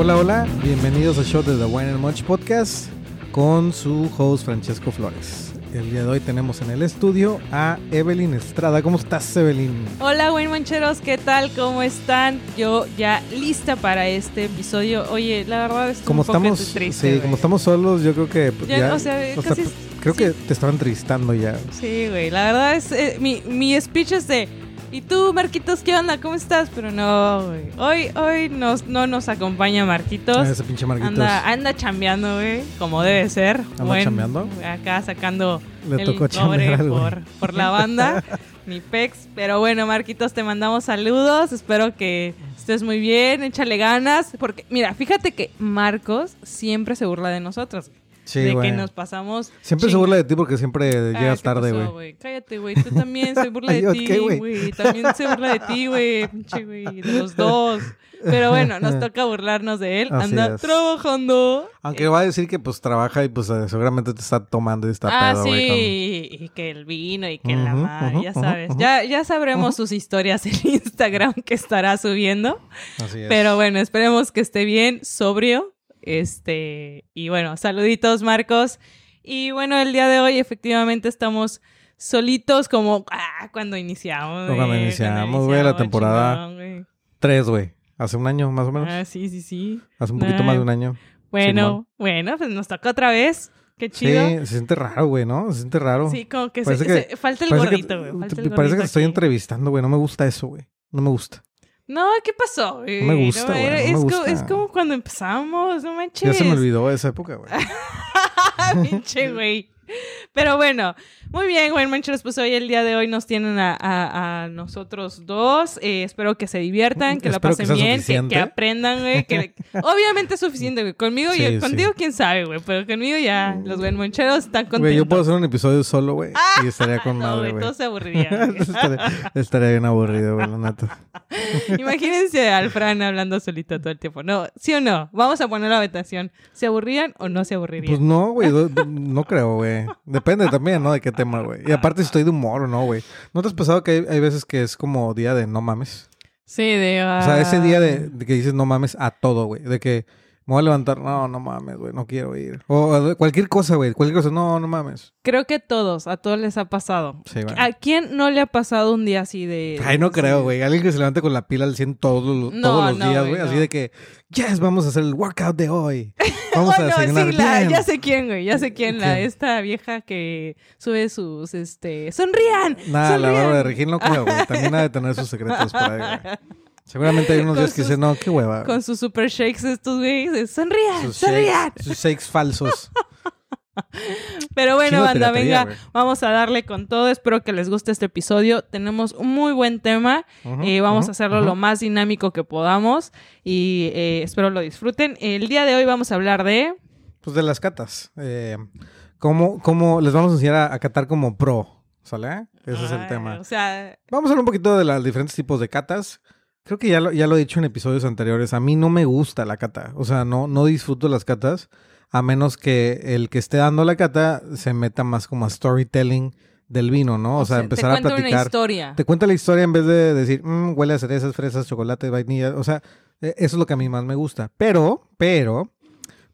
Hola, hola, bienvenidos a Show de The Wine and Much Podcast con su host Francesco Flores. El día de hoy tenemos en el estudio a Evelyn Estrada. ¿Cómo estás, Evelyn? Hola, Wayne Mancheros, ¿qué tal? ¿Cómo están? Yo ya lista para este episodio. Oye, la verdad es como un poco estamos, triste. sí, güey. como estamos solos, yo creo que Ya, ya, o sea, o sea, casi- creo sí. que te estaban entrevistando ya. Sí, güey, la verdad es eh, mi, mi speech es de ¿Y tú, Marquitos, qué onda? ¿Cómo estás? Pero no, güey. Hoy hoy nos, no nos acompaña Marquitos. Ese pinche Marquitos. Anda, anda chambeando, güey, como debe ser. ¿Anda chambeando? Acá sacando Le el tocó cobre por, por la banda, mi pex. Pero bueno, Marquitos, te mandamos saludos. Espero que estés muy bien, échale ganas. Porque, mira, fíjate que Marcos siempre se burla de nosotros. Sí, de güey. que nos pasamos. Siempre se burla de ti porque siempre llegas ¿qué tarde, pasó, güey. Cállate, güey. Tú también se burla de ¿yo ti, güey? güey. También se burla de ti, güey. Pinche, güey. De los dos. Pero bueno, nos toca burlarnos de él. Así Anda es. trabajando. Aunque va a decir que pues trabaja y pues eh, seguramente te está tomando y está Ah, pedo, sí, güey. con- y que el vino y que la madre, ya sabes. Ya, ya sabremos sus historias en Instagram que estará subiendo. Así es. Pero bueno, esperemos que esté bien, sobrio. Este, y bueno, saluditos, Marcos. Y bueno, el día de hoy efectivamente estamos solitos como ah, cuando iniciamos. Cuando iniciamos, güey, la temporada. chingón, güey. Tres, güey. Hace un año más o menos. Ah, sí, sí, sí. Hace un poquito ah, más de un año. Bueno, bueno, pues nos toca otra vez. Qué chido. Sí, se siente raro, güey, ¿no? Se siente raro. Sí, como que, se- que- se- falta el gordito, güey. Parece que te estoy entrevistando, güey. No me gusta eso, güey. No me gusta. No, ¿qué pasó? güey? No me gusta, güey, era- no me es, co- gusta. es como cuando empezamos, no manches. Ya se me olvidó esa época, güey. Pinche güey. Pero bueno, muy bien, güey, mancheros. Pues hoy, el día de hoy, nos tienen a, a- a nosotros dos. Eh, espero que se diviertan, que que pasen bien, que, aprendan, güey. Que, obviamente es suficiente, güey. Conmigo, Sí, y contigo, sí. quién sabe, güey. Pero conmigo ya, los buen mancheros están contentos. Güey, yo puedo hacer un episodio solo, güey. Y estaría con No, madre, güey, todos se aburrirían. güey. estaría, estaría bien aburrido, güey, la neta. Imagínense al Fran hablando solito todo el tiempo. No, ¿sí o no? Vamos a poner la votación. ¿Se aburrían o no se aburrirían? Pues no, güey. No creo, güey. Depende también, ¿no? De qué tema, güey. Y aparte si estoy de humor o no, güey. ¿No te has pensado que hay, hay veces que es como día de no mames? sí, de... O sea, ese día de, ah, de que dices no mames a todo, güey. De que me voy a levantar, no, no mames, güey, no quiero ir. O cualquier cosa, güey. Cualquier cosa, no, no mames. Creo que todos, a todos les ha pasado. Sí. ¿A quién no le ha pasado un día así de... Ay, no creo, güey. Alguien que se levante con la pila al 100 todos, los- No, todos los no, días, güey. Así de que, yes, vamos a hacer el workout de hoy. Vamos a Bueno, desayunar sí, la- bien. ya sé quién, güey, ya sé quién, la, ¿Quién? esta vieja que sube sus, este, sonrían, Nada, la barba de Regil no creo, güey. También ha de tener sus secretos por ahí, güey. Seguramente hay unos días que dicen, no, qué hueva. Con sus super shakes estos güeyes, sonrían, sus sonrían. shakes, sus shakes falsos. Pero bueno, banda, venga, vamos a darle con todo. Espero que les guste este episodio. Tenemos un muy buen tema. Eh, vamos a hacerlo lo más dinámico que podamos y eh, espero lo disfruten. El día de hoy vamos a hablar de... Pues de las catas. Eh, ¿cómo, cómo les vamos a enseñar a, a catar como pro? ¿Sale? Ese es el Ay, tema. O sea, Vamos a hablar un poquito de los diferentes tipos de catas. Creo que ya lo, ya lo he dicho en episodios anteriores. A mí no me gusta la cata. O sea, no, no disfruto las catas. A menos que el que esté dando la cata se meta más como a storytelling del vino, ¿no? O, sea, empezar te a cuento una platicar. historia. Te cuenta la historia en vez de decir, "Mm, huele a cerezas, fresas, chocolate, vainilla. O sea, eh, eso es lo que a mí más me gusta. Pero, pero,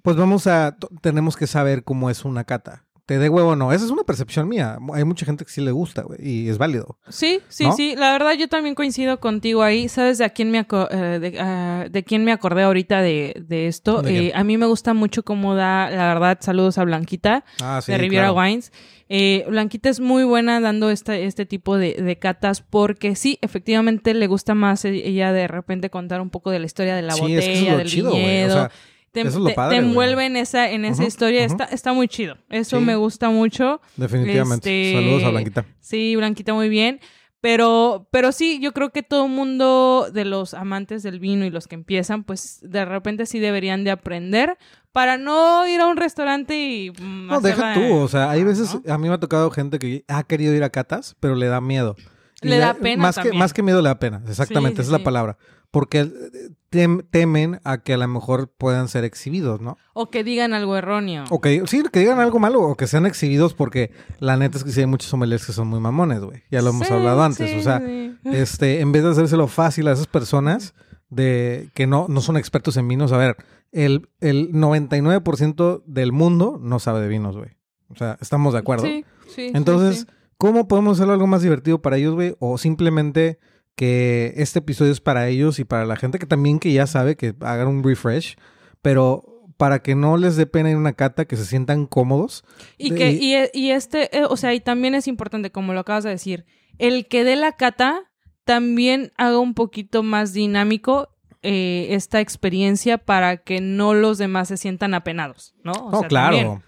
pues vamos a, tenemos que saber cómo es una cata. Te dé huevo o no. Esa es una percepción mía. Hay mucha gente que sí le gusta, güey, y es válido. Sí, sí, ¿No? sí. La verdad, yo también coincido contigo ahí. ¿Sabes de a quién me, aco- eh, de, ah, de quién me acordé ahorita de, de esto? Eh, a mí me gusta mucho cómo da, la verdad, saludos a Blanquita. Ah, sí. de Riviera claro. Wines. Eh, Blanquita es muy buena dando esta, este tipo de, de catas porque sí, efectivamente le gusta más e- ella de repente contar un poco de la historia de la Sí, es que es botella, del chido, güey. O viñedo. sea, te, eso es lo te- padre, te güey. envuelve en esa, en esa historia. está, está muy chido. Eso Sí. me gusta mucho. definitivamente. Este- Saludos a Blanquita. Sí, Blanquita muy bien. Pero, pero sí, yo creo que todo mundo de los amantes del vino y los que empiezan, pues de repente sí deberían de aprender para no ir a un restaurante y... mm, No, deja tú. O sea, hay veces, ¿no? a mí me ha tocado gente que ha querido ir a catas, pero le da miedo. Le da pena Más que, más que miedo le da pena. Exactamente, Sí, sí, esa es la palabra. Porque eh, tem- temen a que a lo mejor puedan ser exhibidos, ¿no? O que digan algo erróneo. O que, sí, que digan algo malo o que sean exhibidos porque la neta es que sí hay muchos sommeliers que son muy mamones, güey. Ya lo hemos Sí, hablado antes. sí, o sea, sí. este, en vez de hacérselo fácil a esas personas de que no, no son expertos en vinos, a ver, el, el 99% del mundo no sabe de vinos, güey. O sea, estamos de acuerdo. Sí, sí. Entonces. ¿cómo podemos hacerlo algo más divertido para ellos, güey? O simplemente que este episodio es para ellos y para la gente que también que ya sabe que hagan un refresh, pero para que no les dé pena ir a una cata, que se sientan cómodos. Y que, y, e- y este, eh, o sea, y también es importante, como lo acabas de decir, el que dé la cata también haga un poquito más dinámico eh, esta experiencia para que no los demás se sientan apenados, ¿no? O no, sea, claro, también.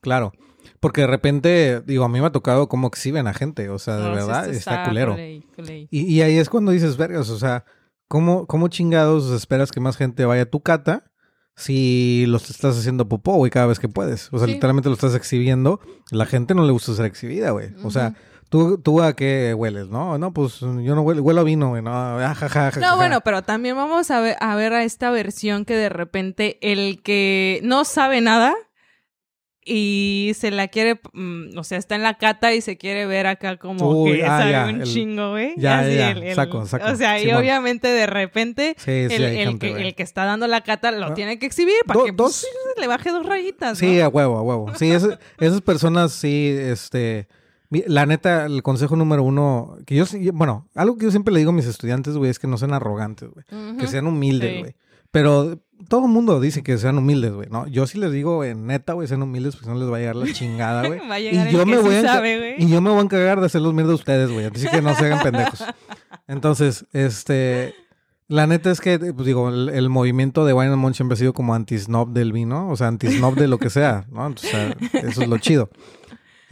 claro. Porque de repente, digo, a mí me ha tocado cómo exhiben a gente, o sea, de No, verdad, está, culero. Y, y ahí es cuando dices, vergas, o sea, ¿cómo, ¿cómo chingados esperas que más gente vaya a tu cata si los estás haciendo popó, güey, cada vez que puedes? O sea, Sí. literalmente lo estás exhibiendo. La gente no le gusta ser exhibida, güey. O sea. ¿tú, ¿tú a qué hueles, no? No, pues yo no huelo, huelo a vino, güey, no, ah, ja, ja, ja, No, bueno, pero también vamos a ver, a ver a esta versión que de repente el que no sabe nada y se la quiere, mm, o sea, está en la cata y se quiere ver acá como Uy, que ah, sabe ya, un el- chingo, güey. ya, Así ya, el- el- saco, saco, O sea, y Simón. obviamente de repente Sí, el, gente, que, güey. el que está dando la cata lo Ah. tiene que exhibir para Do- que pues, dos- le baje dos rayitas, Sí, ¿no? a huevo, a huevo. Sí, ese- esas personas sí, este... La neta, el consejo número uno, que yo, sí- bueno, algo que yo siempre le digo a mis estudiantes, güey, es que no sean arrogantes, güey. que sean humildes, Sí. güey. Pero todo el mundo dice que sean humildes, güey, ¿no? Yo sí les digo, en neta, güey, sean humildes porque no les va a llegar la chingada, güey. Va a llegar y el yo que me sí voy a sabe. Y yo me voy a encargar de hacerlos mierda a ustedes, güey. Así que no se hagan pendejos. Entonces, este... La neta es que, pues digo, el, el movimiento de Wine and Munch siempre ha sido como anti-snob del vino, o sea, anti-snob de lo que sea, ¿no? O sea, eso es lo chido.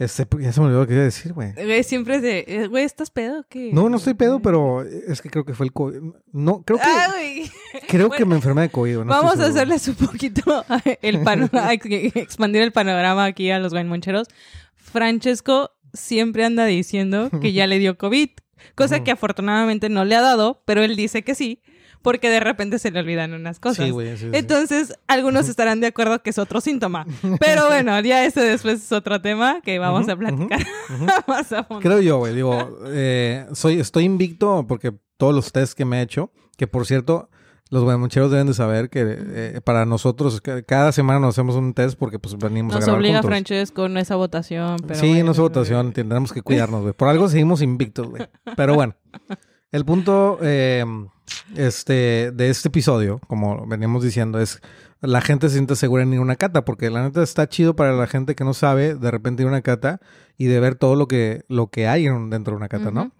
Este, ya se me olvidó lo que iba a decir, güey. Güey, siempre es de, eh, güey, ¿estás pedo qué? No, no estoy pedo, pero es que creo que fue el COVID. No, creo que, Ah, güey. creo que me enfermé de COVID. no Vamos a hacerles un poquito el panorama, expandir el panorama aquí a los guaymoncheros. Francesco siempre anda diciendo que ya le dio COVID, cosa que afortunadamente no le ha dado, pero él dice que sí, porque de repente se le olvidan unas cosas. Sí, güey. sí, sí. Entonces, algunos estarán de acuerdo que es otro síntoma. Pero bueno, ya ese después es otro tema que vamos Ujú, a platicar ujú. más a fondo. Creo yo, güey. Digo, eh, soy, estoy invicto porque todos los tests que me he hecho, que por cierto, los guaymoncheros deben de saber que eh, para nosotros ca- cada semana nos hacemos un test porque pues venimos Nos a grabar obliga juntos. Francesco en esa votación. Pero sí, bueno. no es votación, tendremos que cuidarnos, güey. Por algo seguimos invictos, güey. Pero bueno, el punto eh, este, de este episodio, como veníamos diciendo, es la gente se siente segura en ir a una cata, porque la neta está chido para la gente que no sabe de repente ir a una cata y de ver todo lo que, lo que hay en- dentro de una cata, ¿no?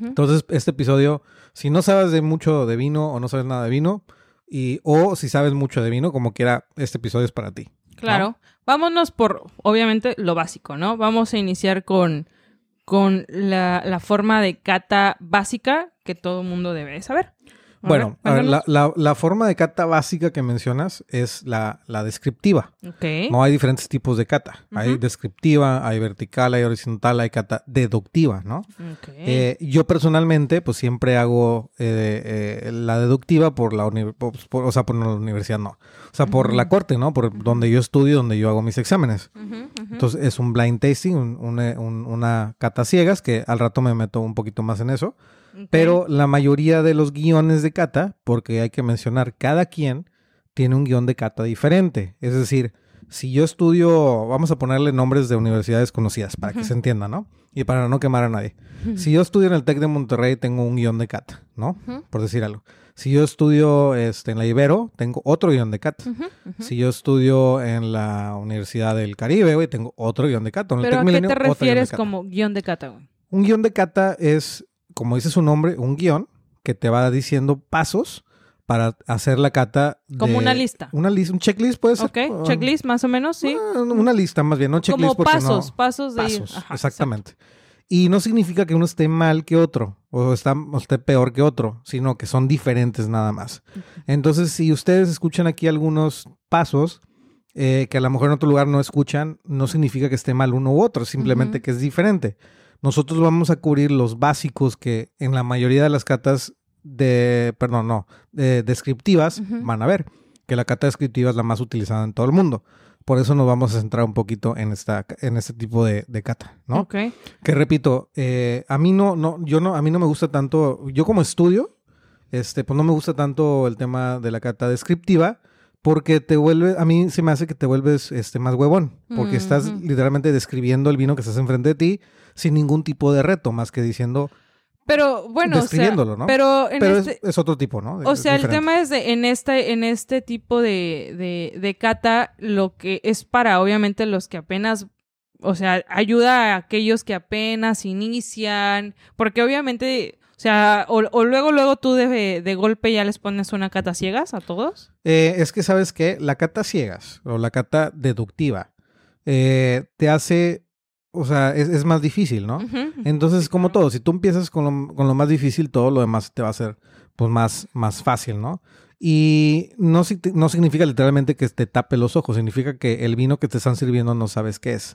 Entonces, este episodio, si no sabes de mucho de vino o no sabes nada de vino, y, o si sabes mucho de vino, como quiera, este episodio es para ti. Claro. Vámonos por, obviamente, lo básico, ¿no? Vamos a iniciar con, con la, la forma de cata básica que todo mundo debe saber. A Bueno, ver, a ver, la, cuéntanos. la- la forma de cata básica que mencionas es la, la descriptiva. Ok. No hay diferentes tipos de cata. Hay descriptiva, hay vertical, hay horizontal, hay cata deductiva, ¿no? Ok. Eh, yo personalmente, pues siempre hago eh, eh, la deductiva por la por- por- o sea, por la universidad, no. O sea, por la corte, ¿no? Por donde yo estudio, donde yo hago mis exámenes. Entonces es un blind tasting, un- una- un- una cata ciegas, que al rato me meto un poquito más en eso. Pero la mayoría de los guiones de cata, porque hay que mencionar, cada quien tiene un guion de cata diferente. Es decir, si yo estudio, vamos a ponerle nombres de universidades conocidas para que se entienda, ¿no? Y para no quemar a nadie. Si yo estudio en el TEC de Monterrey, tengo un guion de cata, ¿no? Por decir algo. Si yo estudio este, en la Ibero, tengo otro guion de cata. Si yo estudio en la Universidad del Caribe, güey, tengo otro guion de cata. Pero ¿a qué te guion refieres como guion de cata, güey? Un guion de cata es, como dice su nombre, un guion que te va diciendo pasos para hacer la cata. Como una lista. Una lista, un checklist puede ser. Ok, Ah, checklist más o menos, sí. Una lista más bien, no checklist Como pasos, no- pasos de pasos, Ajá, exactamente. Y no significa que uno esté mal que otro o, está, o esté peor que otro, sino que son diferentes nada más. Entonces, si ustedes escuchan aquí algunos pasos eh, que a lo mejor en otro lugar no escuchan, no significa que esté mal uno u otro, simplemente que es diferente. Nosotros vamos a cubrir los básicos que en la mayoría de las catas de, perdón, no, de descriptivas van a ver, que la cata descriptiva es la más utilizada en todo el mundo. Por eso nos vamos a centrar un poquito en esta, en este tipo de, de cata, ¿no? Ok. Que repito, eh, a mí no, no, yo no, a mí no me gusta tanto, yo como estudio, este, pues no me gusta tanto el tema de la cata descriptiva, Porque te vuelve, a mí se me hace que te vuelves este, más huevón. Porque estás Ujú. literalmente describiendo el vino que estás enfrente de ti sin ningún tipo de reto, más que diciendo, Pero bueno, o sea, describiéndolo, ¿no? pero en pero este, es, es otro tipo, ¿no? O Es sea, el tema es de en este, en este tipo de, de, de cata, lo que es para obviamente los que apenas, o sea, ayuda a aquellos que apenas inician, porque obviamente, sea, o, o luego, luego tú de, de golpe ya les pones una cata ciegas a todos. Eh, es que sabes que la cata ciegas o la cata deductiva eh, te hace, o sea, es, es más difícil, ¿no? Entonces, como todo, si tú empiezas con lo, con lo más difícil, todo lo demás te va a ser pues más, más fácil, ¿no? Y no, no significa literalmente que te tape los ojos, significa que el vino que te están sirviendo no sabes qué es.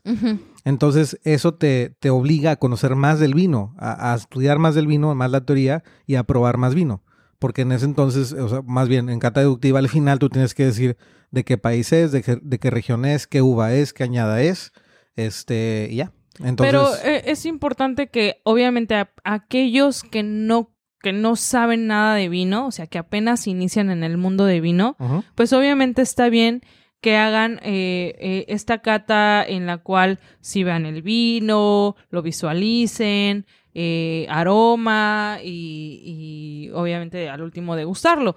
Entonces, eso te, te obliga a conocer más del vino, a, a estudiar más del vino, más la teoría y a probar más vino. Porque en ese entonces, o sea, más bien en cata deductiva, al final tú tienes que decir de qué país es, de qué, de qué región es, qué uva es, qué añada es, este, y ya. Entonces, Pero eh, es importante que obviamente a- aquellos que no que no saben nada de vino, o sea, que apenas inician en el mundo de vino, pues obviamente está bien que hagan eh, eh, esta cata en la cual si vean el vino, lo visualicen, eh, aroma y, y obviamente al último degustarlo.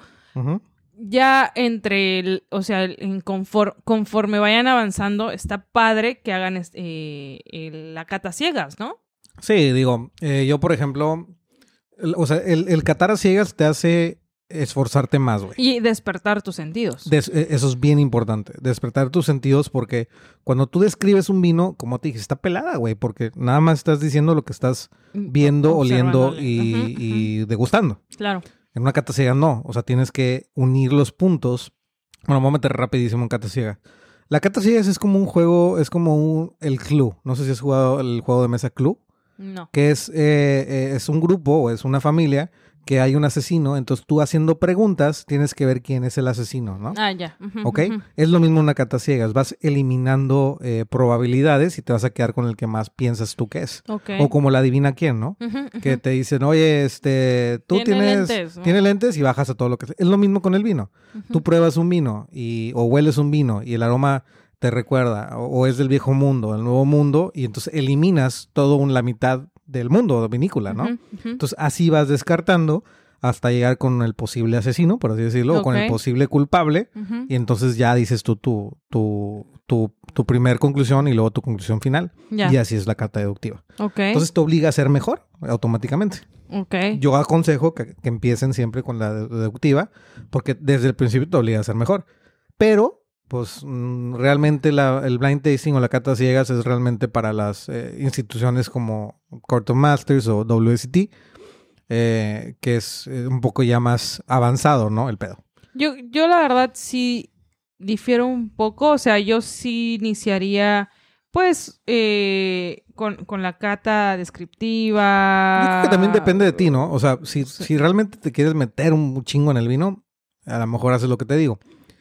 Ya entre, el, o sea, en confor- conforme vayan avanzando, está padre que hagan la cata ciegas, ¿no? Sí, digo, yo por ejemplo, o sea, el, el catar a ciegas te hace esforzarte más, güey. Y despertar tus sentidos. Des- eh, eso es bien importante, despertar tus sentidos porque cuando tú describes un vino, como te dije, está pelada, güey, porque nada más estás diciendo lo que estás viendo, oliendo y, y degustando. Claro. En una cata ciega no, o sea, tienes que unir los puntos. Bueno, vamos a meter rapidísimo en cata ciega. La cata ciega es como un juego, es como un, el Clue. No sé si has jugado el juego de mesa Clue No. que es, eh, eh, es un grupo o es una familia que hay un asesino, entonces tú haciendo preguntas tienes que ver quién es el asesino, ¿no? Ah, ya. ¿Ok? Es lo mismo una cata ciegas, vas eliminando eh, probabilidades y te vas a quedar con el que más piensas tú que es. Ok. O como la adivina quién, ¿no? Que te dicen, oye, este, tú Tiene tienes, lentes, ¿no? tiene lentes y bajas a todo lo que. Es lo mismo con el vino. Tú pruebas un vino y, o hueles un vino y el aroma te recuerda, o, es del viejo mundo, del nuevo mundo, y entonces eliminas todo un, la mitad del mundo vinícola, ¿no? Entonces así vas descartando hasta llegar con el posible asesino, por así decirlo, o con el posible culpable, y entonces ya dices tú tu, tu, tu, tu primer conclusión y luego tu conclusión final. Y así es la carta deductiva. Entonces te obliga a ser mejor automáticamente. Yo aconsejo que, que empiecen siempre con la de- deductiva, porque desde el principio te obliga a ser mejor. Pero, pues, mm, realmente la- el blind tasting o la cata ciegas es realmente para las eh, instituciones como Court of Masters o WST, eh, que es eh, un poco ya más avanzado, ¿no? El pedo. Yo, yo la verdad sí difiero un poco, o sea, yo sí iniciaría, pues, eh, con, con la cata descriptiva. Yo creo que también depende de ti, ¿no? O sea, si, Sí. si realmente te quieres meter un chingo en el vino, a lo mejor haces lo que te digo.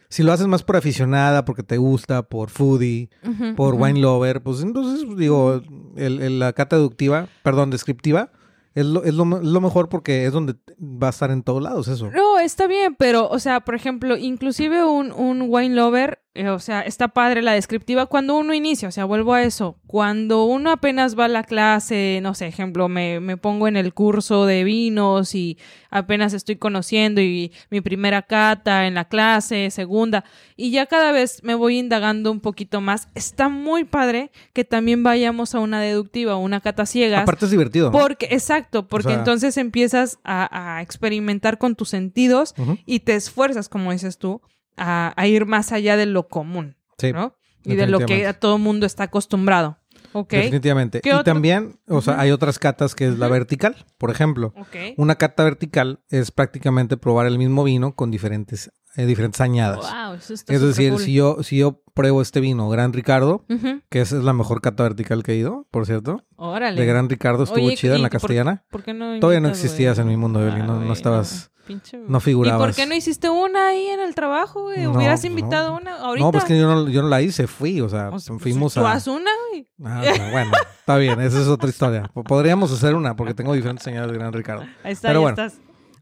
Si lo haces más por aficionada, porque te gusta, por foodie, por wine lover, pues entonces digo, el, el- la cata deductiva, perdón, descriptiva, es lo, es, lo, es lo mejor porque es donde va a estar en todos lados eso. No, está bien, pero, o sea, por ejemplo, inclusive un, un wine lover, eh, o sea, está padre la descriptiva cuando uno inicia, o sea, vuelvo a eso, cuando uno apenas va a la clase, no sé, ejemplo, me, me pongo en el curso de vinos y apenas estoy conociendo y mi primera cata en la clase, segunda, y ya cada vez me voy indagando un poquito más, está muy padre que también vayamos a una deductiva, una cata ciegas. Aparte es divertido, ¿no? Porque, exacto, porque sea- entonces empiezas a, a experimentar con tus sentidos y te esfuerzas, como dices tú, a, a ir más allá de lo común, Sí, ¿no? Y de lo que a todo mundo está acostumbrado. ¿Ok? definitivamente. ¿Qué Y otro? también, o sea, hay otras catas que es la vertical, por ejemplo. Ok. Una cata vertical es prácticamente probar el mismo vino con diferentes, eh, diferentes añadas. Wow, eso está Es decir, supercool. si yo, si yo pruebo este vino, Gran Ricardo, que esa es la mejor cata vertical que he ido, por cierto. Órale. De Gran Ricardo estuvo Oye, chida en ¿y la castellana. ¿Por qué no Todavía no existías en mi mundo, Evelyn, no- no estabas- pinche- no figurabas. ¿Y por qué no hiciste una ahí en el trabajo, güey? No, Hubieras pues no. invitado una ahorita. No, pues que yo no, yo no la hice, fui, o sea, O sea, pues, fuimos tú a... haz una, güey. Ah, no, bueno, está bien, esa es otra historia. Podríamos hacer una, porque tengo diferentes señales de Gran Ricardo. Ahí está, Pero ya bueno. estás.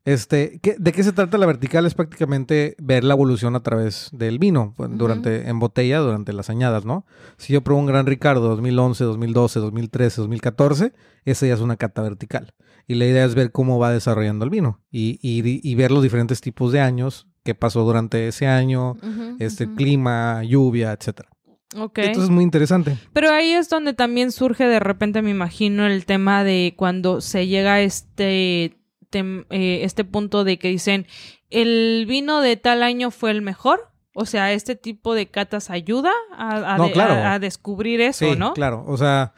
Este, ¿qué- ¿De qué se trata la vertical? Es prácticamente ver la evolución a través del vino, pues, durante, en botella, durante las añadas, ¿no? Si yo pruebo un Gran Ricardo 2011, 2012, 2013, 2014, esa ya es una cata vertical. Y la idea es ver cómo va desarrollando el vino y, y- y ver los diferentes tipos de años, qué pasó durante ese año, este clima, lluvia, etcétera. Ok. Entonces es muy interesante. Pero ahí es donde también surge de repente, me imagino, el tema de cuando se llega a este, tem- eh, este punto de que dicen, el vino de tal año fue el mejor. O sea, este tipo de catas ayuda a, a No, de- claro. a- a descubrir eso, sí, ¿no? claro. O sea,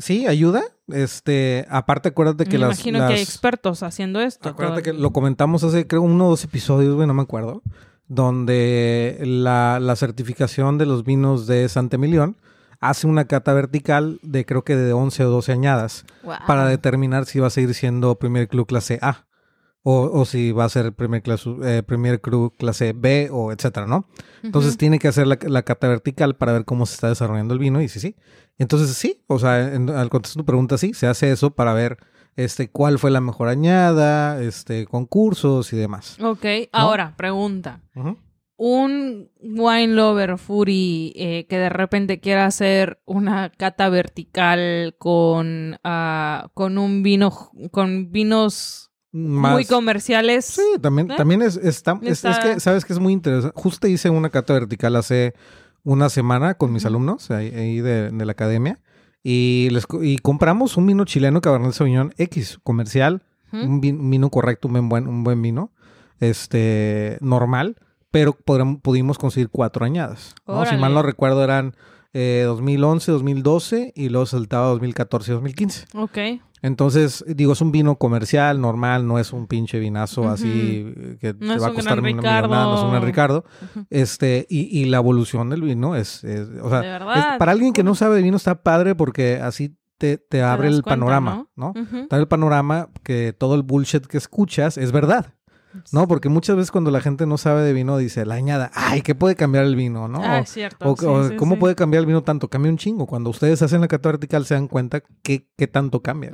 sí, ayuda. Este, aparte, acuérdate que me las, imagino que hay las- expertos haciendo esto. Acuérdate que lo comentamos hace, creo, uno o dos episodios, güey, no me acuerdo, donde la, la certificación de los vinos de Santa Emilión hace una cata vertical de creo que de 11 o 12 añadas para determinar si va a seguir siendo primer club clase A o, o si va a ser primer, clase, eh, primer club clase B o etcétera, ¿no? Entonces tiene que hacer la, la cata vertical para ver cómo se está desarrollando el vino y sí, sí. Entonces sí, o sea, en- al contestar tu pregunta, sí, se hace eso para ver este cuál fue la mejor añada, este concursos y demás. Ok, ahora, pregunta. Un wine lover fury eh, que de repente quiera hacer una cata vertical con, ah, con un vino, con vinos Más- muy comerciales. Sí, también, ¿Eh? también es, está- es, es que, sabes que es muy interesante. Justo hice una cata vertical hace una semana con mis alumnos ahí, ahí de, de la academia y, les, y compramos un vino chileno Cabernet Sauvignon X, comercial, un, vin- un vino correcto, un buen, un buen vino, este, normal, pero podrem- pudimos conseguir cuatro añadas. ¿no? Si mal no recuerdo eran eh, 2011, 2012 y luego saltaba 2014 y 2015. Ok. Entonces, digo, es un vino comercial, normal, no es un pinche vinazo así eh, que No te va a un costar Gran una millonada, no es un Gran Ricardo. Este, y, y la evolución del vino es, es- o sea, es- para alguien que no sabe de vino está padre porque así te, te abre el cuenta, panorama, ¿no? Ujú. Te abre el panorama que todo el bullshit que escuchas es verdad, ¿no? Porque muchas veces cuando la gente no sabe de vino dice, la añada, ay, ¿qué puede cambiar el vino, no? Ah, O- es cierto. o, sí, o sí, cómo sí. puede cambiar el vino tanto, cambia un chingo. Cuando ustedes hacen la cata vertical se dan cuenta que, qué tanto cambia.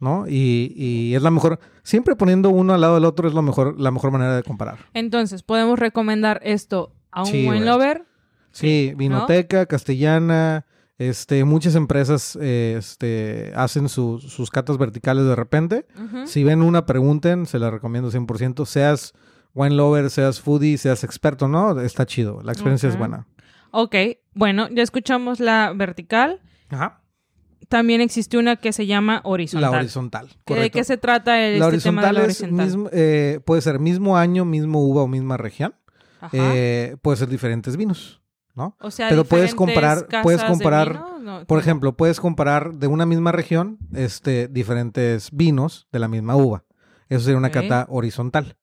¿no? Y, y es la mejor, siempre poniendo uno al lado del otro es lo mejor, la mejor manera de comparar. Entonces, podemos recomendar esto a un güey. lover. Sí, Vinoteca, Castellana, este, muchas empresas eh, este, hacen su- sus catas verticales de repente. Si ven una, pregunten, se la recomiendo 100%. Seas wine lover, seas foodie, seas experto, ¿no? Está chido, la experiencia es buena. Ok, bueno, ya escuchamos la vertical. Ajá. También existe una que se llama horizontal. La horizontal. ¿Que ¿De qué se trata el, la este tema de horizontal la es horizontal? mismo- eh, puede ser mismo año, mismo uva o misma región. Ajá. Eh, puede ser diferentes vinos, ¿no? o sea, pero puedes casas puedes de comparar, vino, no, Por ejemplo, puedes comparar de una misma región este, diferentes vinos de la misma uva. Eso sería una cata horizontal,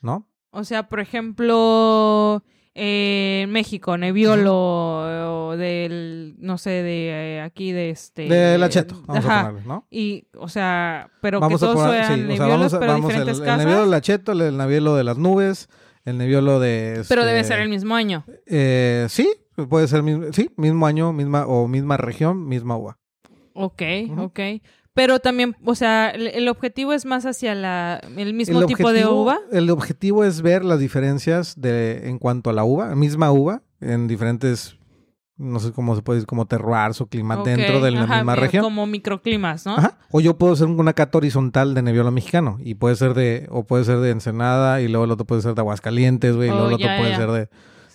¿no? O sea, por ejemplo, eh, México, Nebbiolo, o del, no sé, de eh, aquí, de este... De la Cheto, vamos Ajá. a ponerle, ¿no? Y, o sea, pero Vamos que todos poner, sean sí, o sea, pero vamos el, diferentes el casas. Nebbiolo de la Cheto, el Nebbiolo de las nubes, el Nebbiolo de... Pero debe este, ser el mismo año. eh, sí, puede ser, mismo, sí, mismo año, misma o misma región, misma uva. Ok, Ujú. ok. Pero también, o sea, el, el objetivo es más hacia la, el mismo El tipo de uva. El objetivo es ver las diferencias de en cuanto a la uva, misma uva, en diferentes, no sé cómo se puede decir, como terroirs o clima dentro de la ajá, misma región. Como microclimas, ¿no? Ajá. O yo puedo hacer una cata horizontal de Nebbiolo mexicano y puede ser de, o puede ser de Ensenada y luego el otro puede ser de Aguascalientes, güey, y Oh, luego el otro ya, puede ya. ser de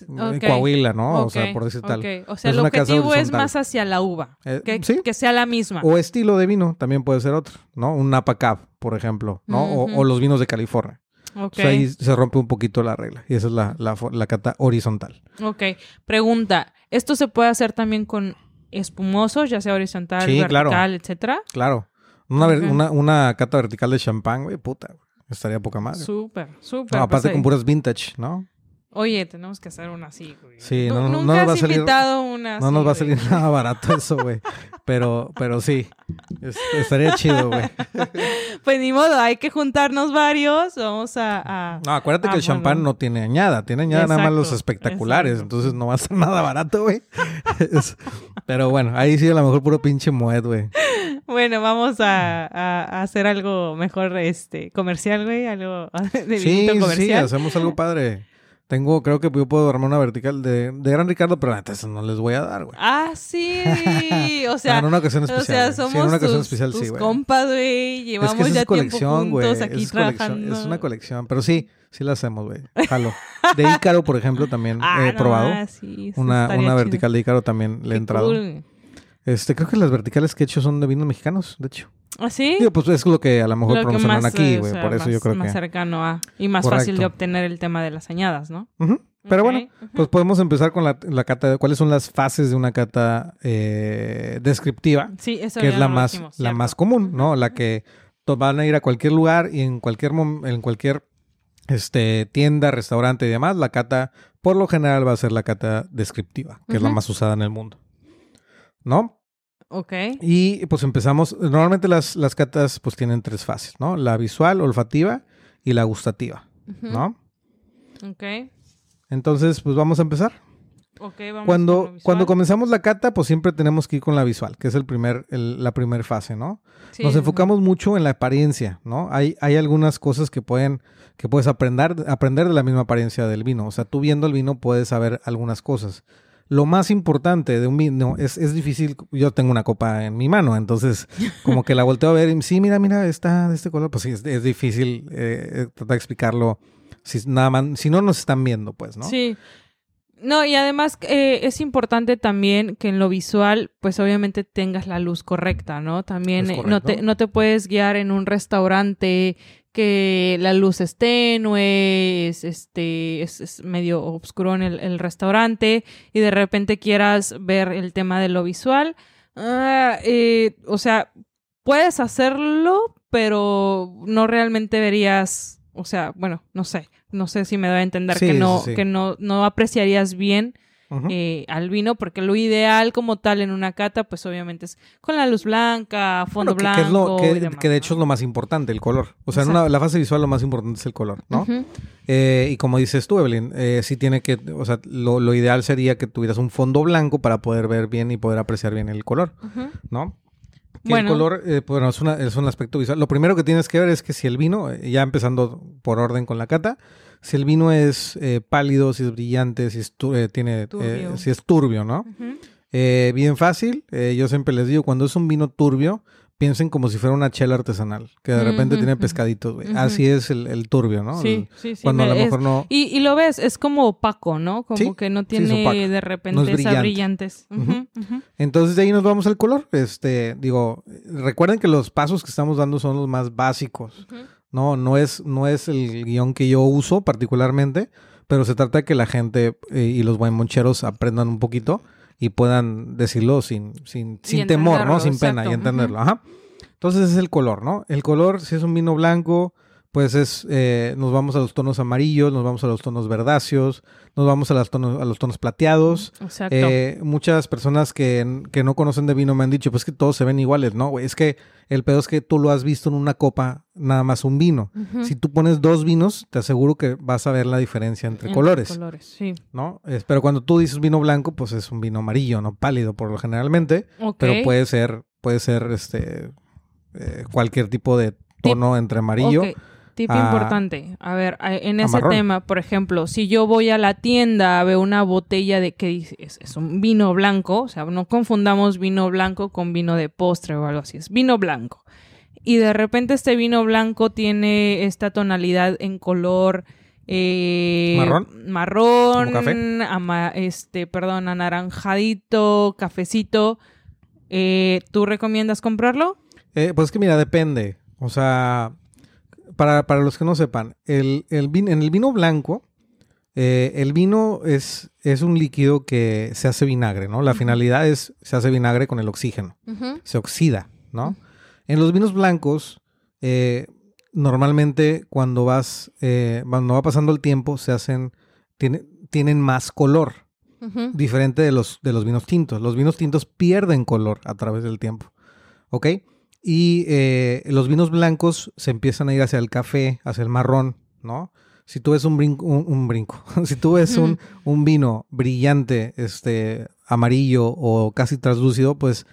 Ok. Coahuila, ¿no? o sea, por decir tal. O sea, el objetivo es más hacia la uva. Eh, que, sí. que sea la misma. O estilo de vino, también puede ser otro, ¿no? Un Napa Cab, por ejemplo, ¿no? O- los vinos de California. O sea, ahí se rompe un poquito la regla. Y esa es la, la, la cata horizontal. Ok. Pregunta, ¿esto se puede hacer también con espumosos, ya sea horizontal, Sí, vertical, claro. etcétera? Claro. Una, una, una cata vertical de champán, güey, puta. Estaría poca madre. Súper, súper. No, aparte pues, con puras vintage, ¿no? Oye, tenemos que hacer una así, güey. Sí, no- no- no nunca nos va a salir- una No así, nos va a güey. salir nada barato eso, güey. Pero, pero sí. Es- estaría chido, güey. Pues ni modo, hay que juntarnos varios. Vamos a... a- No, acuérdate que el champán no tiene añada. Tiene añada nada más los espectaculares. exacto. Entonces no va a ser nada barato, güey. Es- pero bueno, ahí sí a lo mejor puro pinche mued, güey. Bueno, vamos a, hacer algo mejor, este, comercial, güey, algo de Sí, vinito sí, comercial. hacemos algo padre. Tengo, creo que yo puedo armar una vertical de, de Gran Ricardo, pero antes no les voy a dar, güey. Ah, sí, o sea, en una ocasión o especial. sea, güey. Sí, somos en una ocasión tus, especial, tus sí, güey. compas, güey, Es llevamos que esa ya es colección, güey. Es, aquí colección, trabajando. es una colección. Pero sí, sí la hacemos, güey. Jalo. De Ícaro, por ejemplo, también Ah, he probado. ah, sí, Una, una chido. vertical de Ícaro también le he entrado. cool. Este, creo que las verticales que he hecho son de vinos mexicanos, de hecho. ¿Ah, sí? Digo, pues es lo que a lo mejor Lo promocionan más, aquí, eh, o güey. sea, por eso yo más- creo más que. cercano a... Y más fácil de obtener el tema de las añadas, ¿no? Pero bueno, pues podemos empezar con la, la cata. de- ¿Cuáles son las fases de una cata eh, descriptiva? Sí, eso que es la más, dijimos, la más común, ¿no? La que van a ir a cualquier lugar y en cualquier en cualquier este, tienda, restaurante y demás, la cata por lo general va a ser la cata descriptiva, que es la más usada en el mundo. ¿No? Ok. Y pues empezamos, normalmente las, las catas pues tienen tres fases, ¿no? La visual, olfativa y la gustativa. ¿no? Ok. Entonces, pues vamos a empezar. Ok, vamos Cuando, cuando comenzamos la cata, pues siempre tenemos que ir con la visual, que es el primer, el- la primera fase, ¿no? Sí, Nos enfocamos mucho en la apariencia, ¿no? Hay, hay algunas cosas que pueden, que puedes aprender, aprender de la misma apariencia del vino. O sea, tú viendo el vino puedes saber algunas cosas. Lo más importante de un vino es, es difícil. Yo tengo una copa en mi mano, entonces como que la volteo a ver y sí, mira, mira, está de este color. Pues sí, es, es difícil eh, tratar de explicarlo. Si nada más, si no nos están viendo, pues, ¿no? Sí. No, y además eh, es importante también que en lo visual, pues obviamente tengas la luz correcta, ¿no? También eh, no, te, no te puedes guiar en un restaurante que la luz es tenue, es, este, es, es medio oscuro en el, el restaurante y de repente quieras ver el tema de lo visual. Ah, eh, o sea, puedes hacerlo, pero no realmente verías, o sea, bueno, no sé, no sé si me doy a entender Sí, que no, sí. que no, no apreciarías bien Eh, al vino, porque lo ideal como tal en una cata, pues obviamente es con la luz blanca, fondo Bueno, que- que, es lo- blanco. que, y demás, que de ¿no? hecho es lo más importante, el color. O sea, en una- la fase visual lo más importante es el color, ¿no? Eh, y como dices tú, Evelyn, eh, sí tiene que, o sea, lo, lo ideal sería que tuvieras un fondo blanco para poder ver bien y poder apreciar bien el color. ¿no? Que Bueno. el color, eh, bueno, es, una- es un aspecto visual. Lo primero que tienes que ver es que si el vino, eh, ya empezando por orden con la cata, si el vino es eh, pálido, si es brillante, si es, tu- eh, tiene, eh, Turbio. si es turbio, ¿no? Eh, bien fácil, eh, yo siempre les digo, cuando es un vino turbio, piensen como si fuera una chela artesanal, que de repente tiene pescaditos, güey. Así es el, el turbio, ¿no? Sí, El- sí, sí. cuando a lo es- mejor no... Y, y lo ves, es como opaco, ¿no? Como Sí, que no es tiene de No repente es esa brillante. ujú. Entonces de ahí nos vamos al color. Este, digo, recuerden que los pasos que estamos dando son los más básicos. No, no es, no es el guion que yo uso particularmente, pero se trata de que la gente eh, y los moncheros aprendan un poquito y puedan decirlo sin, sin, sin temor, ¿no? Sin pena y entenderlo. Ajá. Entonces es el color, ¿no? El color, si es un vino blanco, pues es, eh, nos vamos a los tonos amarillos, nos vamos a los tonos verdáceos, nos vamos a, las tonos, a los tonos plateados. Exacto. Eh, muchas personas que, que no conocen de vino me han dicho, pues que todos se ven iguales, ¿no, güey? Es que el pedo es que tú lo has visto en una copa, nada más un vino. Si tú pones dos vinos, te aseguro que vas a ver la diferencia entre Entre colores, colores, sí. ¿no? Es- pero cuando tú dices vino blanco, pues es un vino amarillo, no pálido por lo generalmente, pero puede ser, puede ser este eh, cualquier tipo de tono entre amarillo. Tip a- importante. A ver, en ese marrón. tema, por ejemplo, si yo voy a la tienda, veo una botella de que dice, es, es un vino blanco, o sea, no confundamos vino blanco con vino de postre o algo así, es vino blanco. Y de repente este vino blanco tiene esta tonalidad en color eh, ¿Marrón? marrón, ¿Como café? ama- este, perdón, anaranjadito, cafecito. Eh, ¿Tú recomiendas comprarlo? Eh, pues que mira, depende. O sea, para, para los que no sepan, el, el vin- en el vino blanco, eh, el vino es, es un líquido que se hace vinagre, ¿no? La finalidad es, se hace vinagre con el oxígeno, se oxida, ¿no? En los vinos blancos, eh, normalmente cuando vas, eh, cuando va pasando el tiempo, se hacen, tiene- tienen más color diferente de los, de los vinos tintos. Los vinos tintos pierden color a través del tiempo. ¿Ok? Y eh, los vinos blancos se empiezan a ir hacia el café, hacia el marrón, ¿no? Si tú ves un brinco, un, un brinco, si tú ves un, un vino brillante, este, amarillo o casi translúcido, pues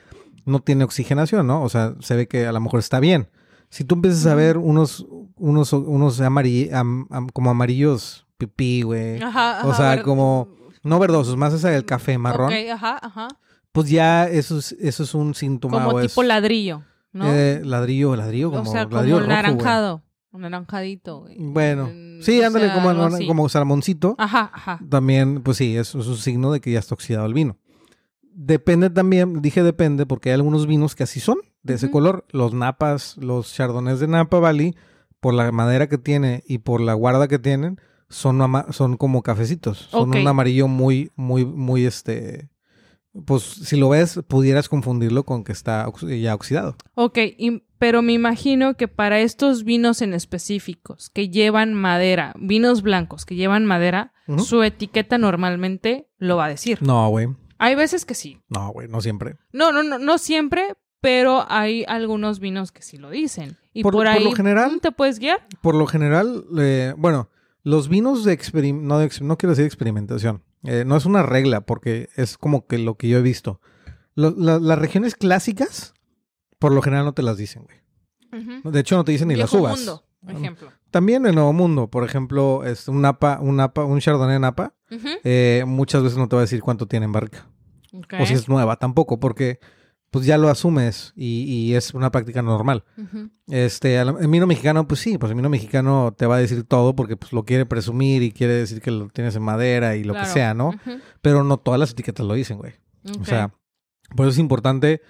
no tiene oxigenación, ¿no? O sea, se ve que a lo mejor está bien. Si tú empiezas a ver unos, unos, unos amarilli- am- am- como amarillos pipí, güey. Ajá, O sea, ver- como no verdosos, más esa del café marrón, Ok, ajá, ajá. pues ya eso es, eso es un síntoma. Como o tipo es, ladrillo, ¿no? eh, ladrillo, ladrillo, como o sea, como ladrillo rojo, güey. naranjado. Un naranjadito, güey. Bueno, sí, o ándale, sea, como, como salmoncito. Ajá, ajá. También, pues sí, eso es un signo de que ya está oxidado el vino. Depende también, dije depende, porque hay algunos vinos que así son, de ese color. Los napas, los chardonnays de Napa Valley, por la madera que tiene y por la guarda que tienen, son, ama- son como cafecitos. Son un amarillo muy, muy, muy este. Pues si lo ves, pudieras confundirlo con que está ya oxidado. Ok, y- pero me imagino que para estos vinos en específicos que llevan madera, vinos blancos que llevan madera, su etiqueta normalmente lo va a decir. No, güey. Hay veces que sí. No, güey, no siempre. No, no, no, no siempre, pero hay algunos vinos que sí lo dicen. Y Por- por, por ahí lo general- te puedes guiar. Por lo general, eh, bueno, los vinos de experim- no, de no quiero decir experimentación, eh, no es una regla porque es como que lo que yo he visto. Lo- la- las regiones clásicas, por lo general no te las dicen, güey. De hecho, no te dicen ni las uvas. mundo, ejemplo. También el Nuevo Mundo, por ejemplo, es un Napa, un Napa, un Chardonnay Napa, Ujú. eh, muchas veces no te va a decir cuánto tiene en barrica. Ok. O si es nueva, tampoco, porque pues ya lo asumes y, y es una práctica normal. Ujú. Este, al- el vino mexicano, pues sí, pues el vino mexicano te va a decir todo porque pues lo quiere presumir y quiere decir que lo tienes en madera y lo que sea, ¿no? Pero no todas las etiquetas lo dicen, güey. O sea, por eso es importante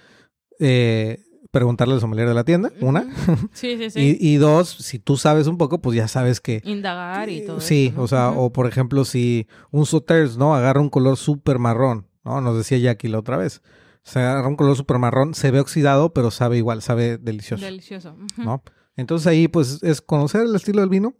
eh, preguntarle al sommelier de la tienda, una. Sí, sí, sí. Y, y dos, si tú sabes un poco, pues ya sabes que... Indagar y todo sí, eso, ¿no? o sea, o por ejemplo, si un Sauters, ¿no? Agarra un color súper marrón, ¿no? Nos decía Jackie la otra vez. Se agarra un color súper marrón, se ve oxidado, pero sabe igual, sabe delicioso. Delicioso. ¿no? Entonces ahí pues es conocer el estilo del vino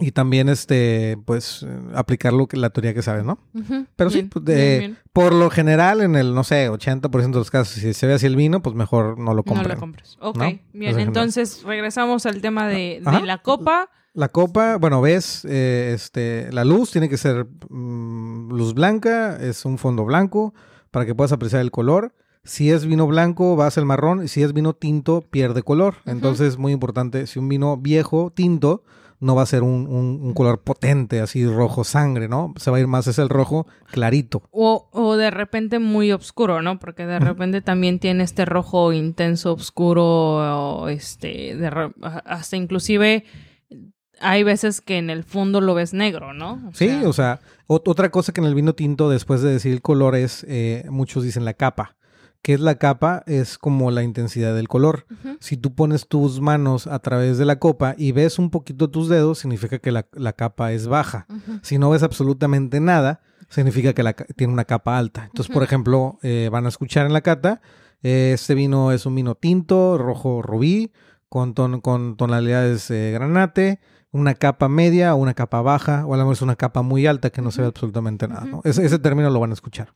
y también este pues aplicar lo que la teoría que sabes, ¿no? Ujú. Pero sí, Bien, pues, bien, de- bien. Por lo general en el no sé, 80% de los casos si se ve así el vino, pues mejor no lo No compren. lo compres. Ok, ¿no? Bien. Entonces regresamos al tema de, de la copa. La copa, bueno, ves, eh, este, la luz tiene que ser mm, luz blanca, es un fondo blanco para que puedas apreciar el color. Si es vino blanco, vas al marrón. Y si es vino tinto, pierde color. Entonces, muy importante, si un vino viejo, tinto, no va a ser un, un- un color potente, así rojo sangre, ¿no? Se va a ir más, es el rojo clarito. O, o de repente muy oscuro, ¿no? Porque de repente también tiene este rojo intenso, oscuro, o este, de hasta inclusive hay veces que en el fondo lo ves negro, ¿no? O Sí, sea, o sea, otra cosa que en el vino tinto, después de decir el color, es, eh, muchos dicen la capa. ¿Qué es la capa? Es como la intensidad del color. Si tú pones tus manos a través de la copa y ves un poquito tus dedos, significa que la, la capa es baja. Si no ves absolutamente nada, significa que la tiene una capa alta. Entonces, por ejemplo, eh, van a escuchar en la cata, eh, este vino es un vino tinto, rojo rubí, con, ton- con tonalidades eh, granate, una capa media o una capa baja, o a lo mejor es una capa muy alta que no se ve absolutamente nada. ¿no? Ujú. Ese, ese término lo van a escuchar.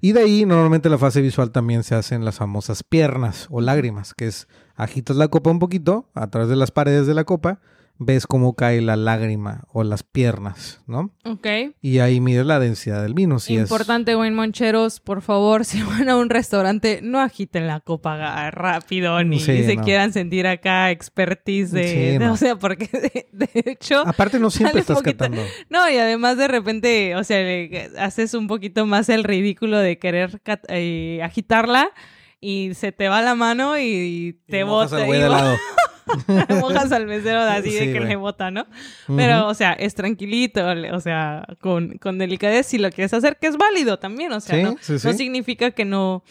Y de ahí, normalmente la fase visual también se hacen las famosas piernas o lágrimas, que es agitas la copa un poquito a través de las paredes de la copa, ves cómo cae la lágrima o las piernas, ¿no? Ok. Y ahí mides la densidad del vino. Si Importante, buen moncheros, por favor, si van a un restaurante, no agiten la copa rápido ni Sí, se no. quieran sentir acá expertise de, Sí, no. o sea, porque de, de hecho, Es... Aparte no siempre estás poquito- catando. no, y además de repente, o sea, le- haces un poquito más el ridículo de querer eh, agitarla y se te va la mano y te Y mojas al mesero de así Sí, de que güey. le bota, ¿no? Pero, o sea, es tranquilito, o sea, con, con delicadez si lo quieres hacer, que es válido también, o sea, Sí, no, sí, no significa que no,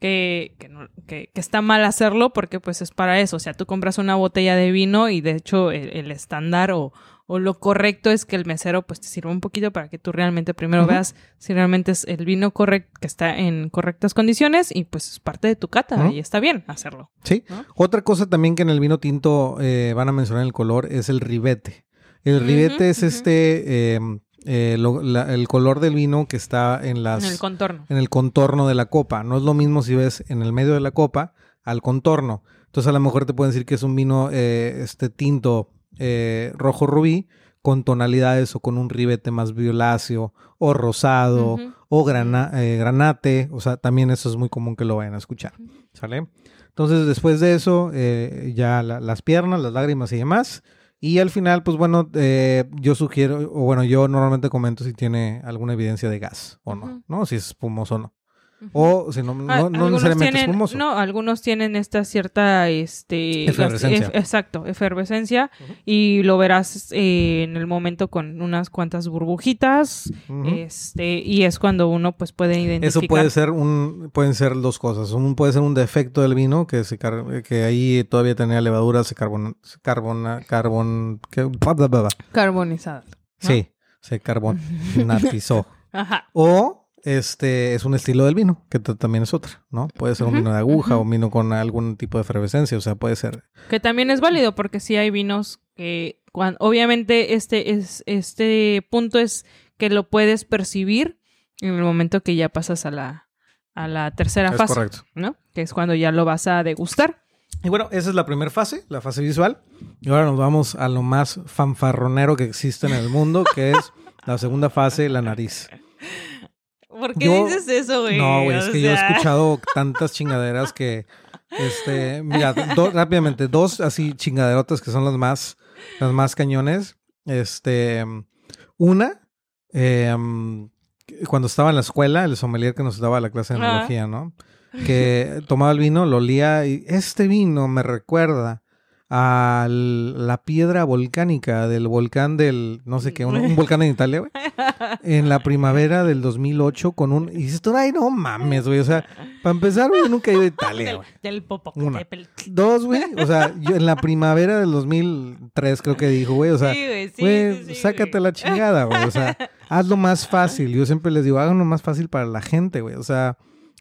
que, que, no- que- que está mal hacerlo porque pues es para eso, o sea, tú compras una botella de vino y de hecho el, el estándar o, o lo correcto es que el mesero pues te sirva un poquito para que tú realmente primero veas si realmente es el vino correcto, que está en correctas condiciones y pues es parte de tu cata Ujú. y está bien hacerlo. Sí. ¿no? Otra cosa también que en el vino tinto eh, van a mencionar el color es el ribete. El ribete es este, eh, eh, lo- la- el color del vino que está en las... En el contorno. en el contorno de la copa. No es lo mismo si ves en el medio de la copa al contorno. Entonces a lo mejor te pueden decir que es un vino eh, este tinto eh, rojo rubí con tonalidades o con un ribete más violáceo o rosado o grana- eh, granate. O sea, también eso es muy común que lo vayan a escuchar. ¿Sale? Entonces, después de eso, eh, ya la- las piernas, las lágrimas y demás. Y al final, pues bueno, eh, yo sugiero, o bueno, yo normalmente comento si tiene alguna evidencia de gas o no. ¿no? Si es espumoso o no. O si no, no, Ah, no necesariamente tienen- espumoso. No, algunos tienen esta cierta, este... Efervescencia. ef- exacto, efervescencia. Y lo verás eh, en el momento con unas cuantas burbujitas. Este, y es cuando uno pues puede identificar. Eso puede ser un, pueden ser dos cosas. Un, puede ser un defecto del vino que se car- que ahí todavía tenía levadura, se carbon, se carbona, carbon, que- bla, bla, bla, bla. carbonizado. ¿no? sí, se carbonatizó. Ajá. O este es un estilo del vino, que también es otra, ¿no? Puede ser un vino de aguja ujú. o un vino con algún tipo de efervescencia, o sea, puede ser. Que también es válido porque sí hay vinos que cuan- obviamente este es este punto es que lo puedes percibir en el momento que ya pasas a la a la tercera Es fase, correcto. ¿no? Que es cuando ya lo vas a degustar. Y bueno, esa es la primera fase, la fase visual. Y ahora nos vamos a lo más fanfarronero que existe en el mundo, que es la segunda fase, la nariz. ¿Por qué Yo- dices eso, güey? No, güey, es que yo he escuchado tantas chingaderas que, este, mira, do- rápidamente, dos así chingaderotas que son las más, las más cañones. Este, una, eh, cuando estaba en la escuela, el sommelier que nos daba la clase de enología, ¿no? Que tomaba el vino, lo olía y este vino me recuerda a la piedra volcánica del volcán del, no sé qué, un, un volcán en Italia, güey en la primavera del 2008 con un... Y dices tú, ay, no mames, güey. O sea, para empezar, güey, nunca he ido a Italia, del, güey. del popo. Una. Dos, güey. O sea, yo en la primavera del 2003 creo que dijo, güey. O sea, güey, sí, sí, sí, sácate la chingada, güey. O sea, hazlo más fácil. Yo siempre les digo, háganlo más fácil para la gente, güey. O sea,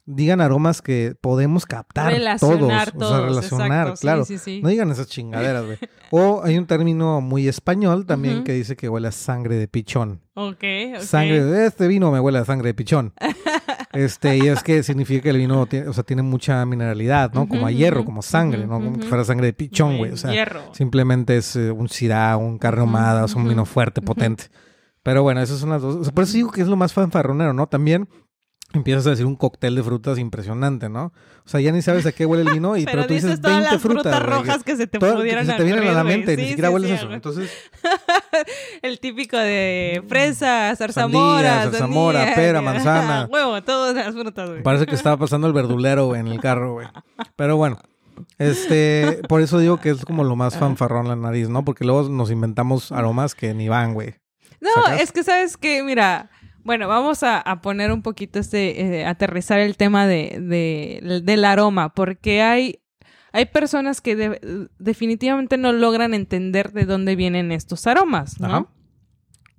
digan aromas que podemos captar relacionar todos. todos. O sea, relacionar, exacto, claro. Sí, sí, No digan esas chingaderas, güey. O hay un término muy español también que dice que huele a sangre de pichón. Ok, ok. Sangre de este vino me huele a sangre de pichón. Este, y es que significa que el vino tiene, o sea, tiene mucha mineralidad, ¿no? Como a hierro, como sangre, ¿no? Como que fuera sangre de pichón, güey. O sea, Hierro. simplemente es eh, un sirá, un carne ahumada, o sea, un vino fuerte, potente. Pero bueno, esas son las dos. O sea, por eso digo que es lo más fanfarronero, ¿no? También empiezas a decir un cóctel de frutas impresionante, ¿no? O sea, ya ni sabes a qué huele el vino, y, pero, Pero, tú dices todas 20 las frutas. rojas que se te todas- que pudieran se te vienen a la mente, güey. ni Sí, siquiera sí, hueles sí, eso. Entonces, El típico de fresa, zarzamora, Sandía, zarzamora, sandía, pera, manzana. Huevo, todas las frutas, güey. Parece que estaba pasando el verdulero güey, en el carro, güey. Pero bueno, este, por eso digo que es como lo más fanfarrón la nariz, ¿no? Porque luego nos inventamos aromas que ni van, güey. No, ¿Sacas? es que sabes que, mira, bueno, vamos a, a poner un poquito este, eh, aterrizar el tema de, de- del aroma, porque hay, hay personas que de- definitivamente no logran entender de dónde vienen estos aromas, ¿no? Ajá.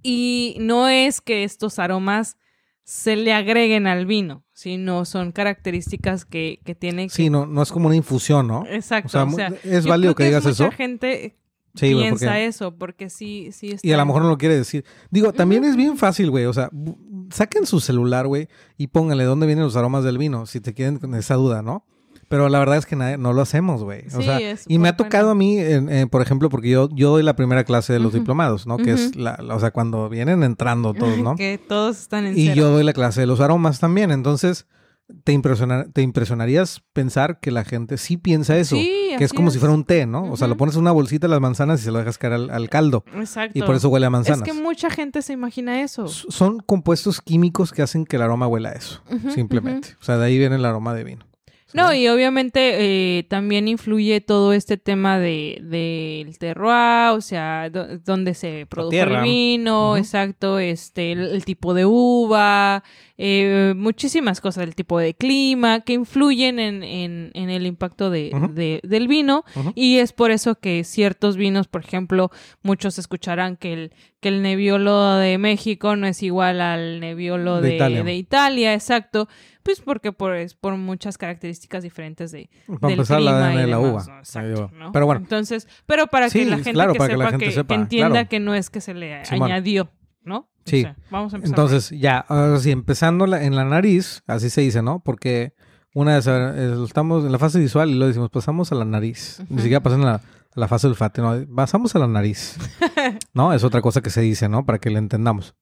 Y no es que estos aromas se le agreguen al vino, sino son características que, que tiene que... Sí, no, no es como una infusión, ¿no? Exacto, O sea, o mu- sea, es válido que digas mucha eso. gente Sí, piensa porque... eso, porque sí, sí está... Y a lo mejor no lo quiere decir. Digo, también es bien fácil, güey. O sea, saquen su celular, güey, y pónganle dónde vienen los aromas del vino, si te quieren con esa duda, ¿no? Pero la verdad es que nadie- no lo hacemos, güey. O Sí, sea, es y me ha tocado bueno. a mí, eh, por ejemplo, porque yo, yo doy la primera clase de los diplomados, ¿no? Que es, la, la- o sea, cuando vienen entrando todos, ¿no? que todos están en Y cero. yo doy la clase de los aromas también. Entonces, te, impresionar, te impresionarías pensar que la gente sí piensa eso. Sí, que es como si fuera un té, ¿no? O sea, lo pones en una bolsita de las manzanas y se lo dejas caer al, al caldo. Exacto. Y por eso huele a manzanas. Es que mucha gente se imagina eso. S- Son compuestos químicos que hacen que el aroma huela a eso. Simplemente. O sea, de ahí viene el aroma de vino. No, y obviamente eh, también influye todo este tema de del terroir, o sea, do- donde se tierra. el vino, exacto, este, el, el tipo de uva, eh, muchísimas cosas, el tipo de clima que influyen en, en, en el impacto de, de- del vino. Y es por eso que ciertos vinos, por ejemplo, muchos escucharán que el, que el Nebbiolo de México no es igual al De de, Italia. de Italia, exacto. Pues porque por, es por muchas características diferentes de, Para del empezar, la clima ADN y de la demás, uva. Exacto. Pero bueno. Entonces, pero para que la gente, claro, que, para que la gente que, sepa, que entienda claro. que no es que se le añadió, ¿no? Sí. O sea, vamos a empezar. Entonces, ya, ahora sí, empezando la- en la nariz, así se dice, ¿no? Porque una vez estamos en la fase visual y lo decimos, pasamos a la nariz. Ni siquiera pasan a la, la fase olfato, ¿no? Pasamos a la nariz, ¿no? Es otra cosa que se dice, ¿no? Para que la entendamos.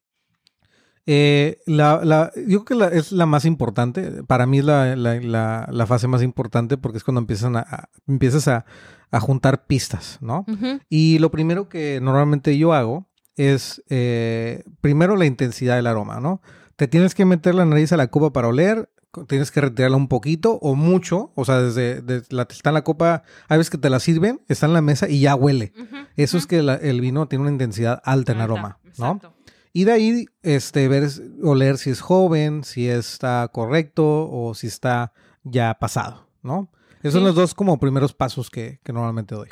Eh, la, la, yo creo que la- es la más importante. Para mí es la, la- fase más importante porque es cuando empiezan a, a- empiezas a, a juntar pistas, ¿no? Y lo primero que normalmente yo hago es, eh, primero la intensidad del aroma, ¿no? Te tienes que meter la nariz a la copa para oler, tienes que retirarla un poquito o mucho, o sea, desde, desde la, está en la copa, hay veces que te la sirven, está en la mesa y ya huele. Eso es que la- el vino tiene una intensidad alta en aroma, ¿no? exacto. Y de ahí, este, ver, oler si es joven, si está correcto o si está ya pasado, ¿no? Esos son los dos como primeros pasos que, que normalmente doy.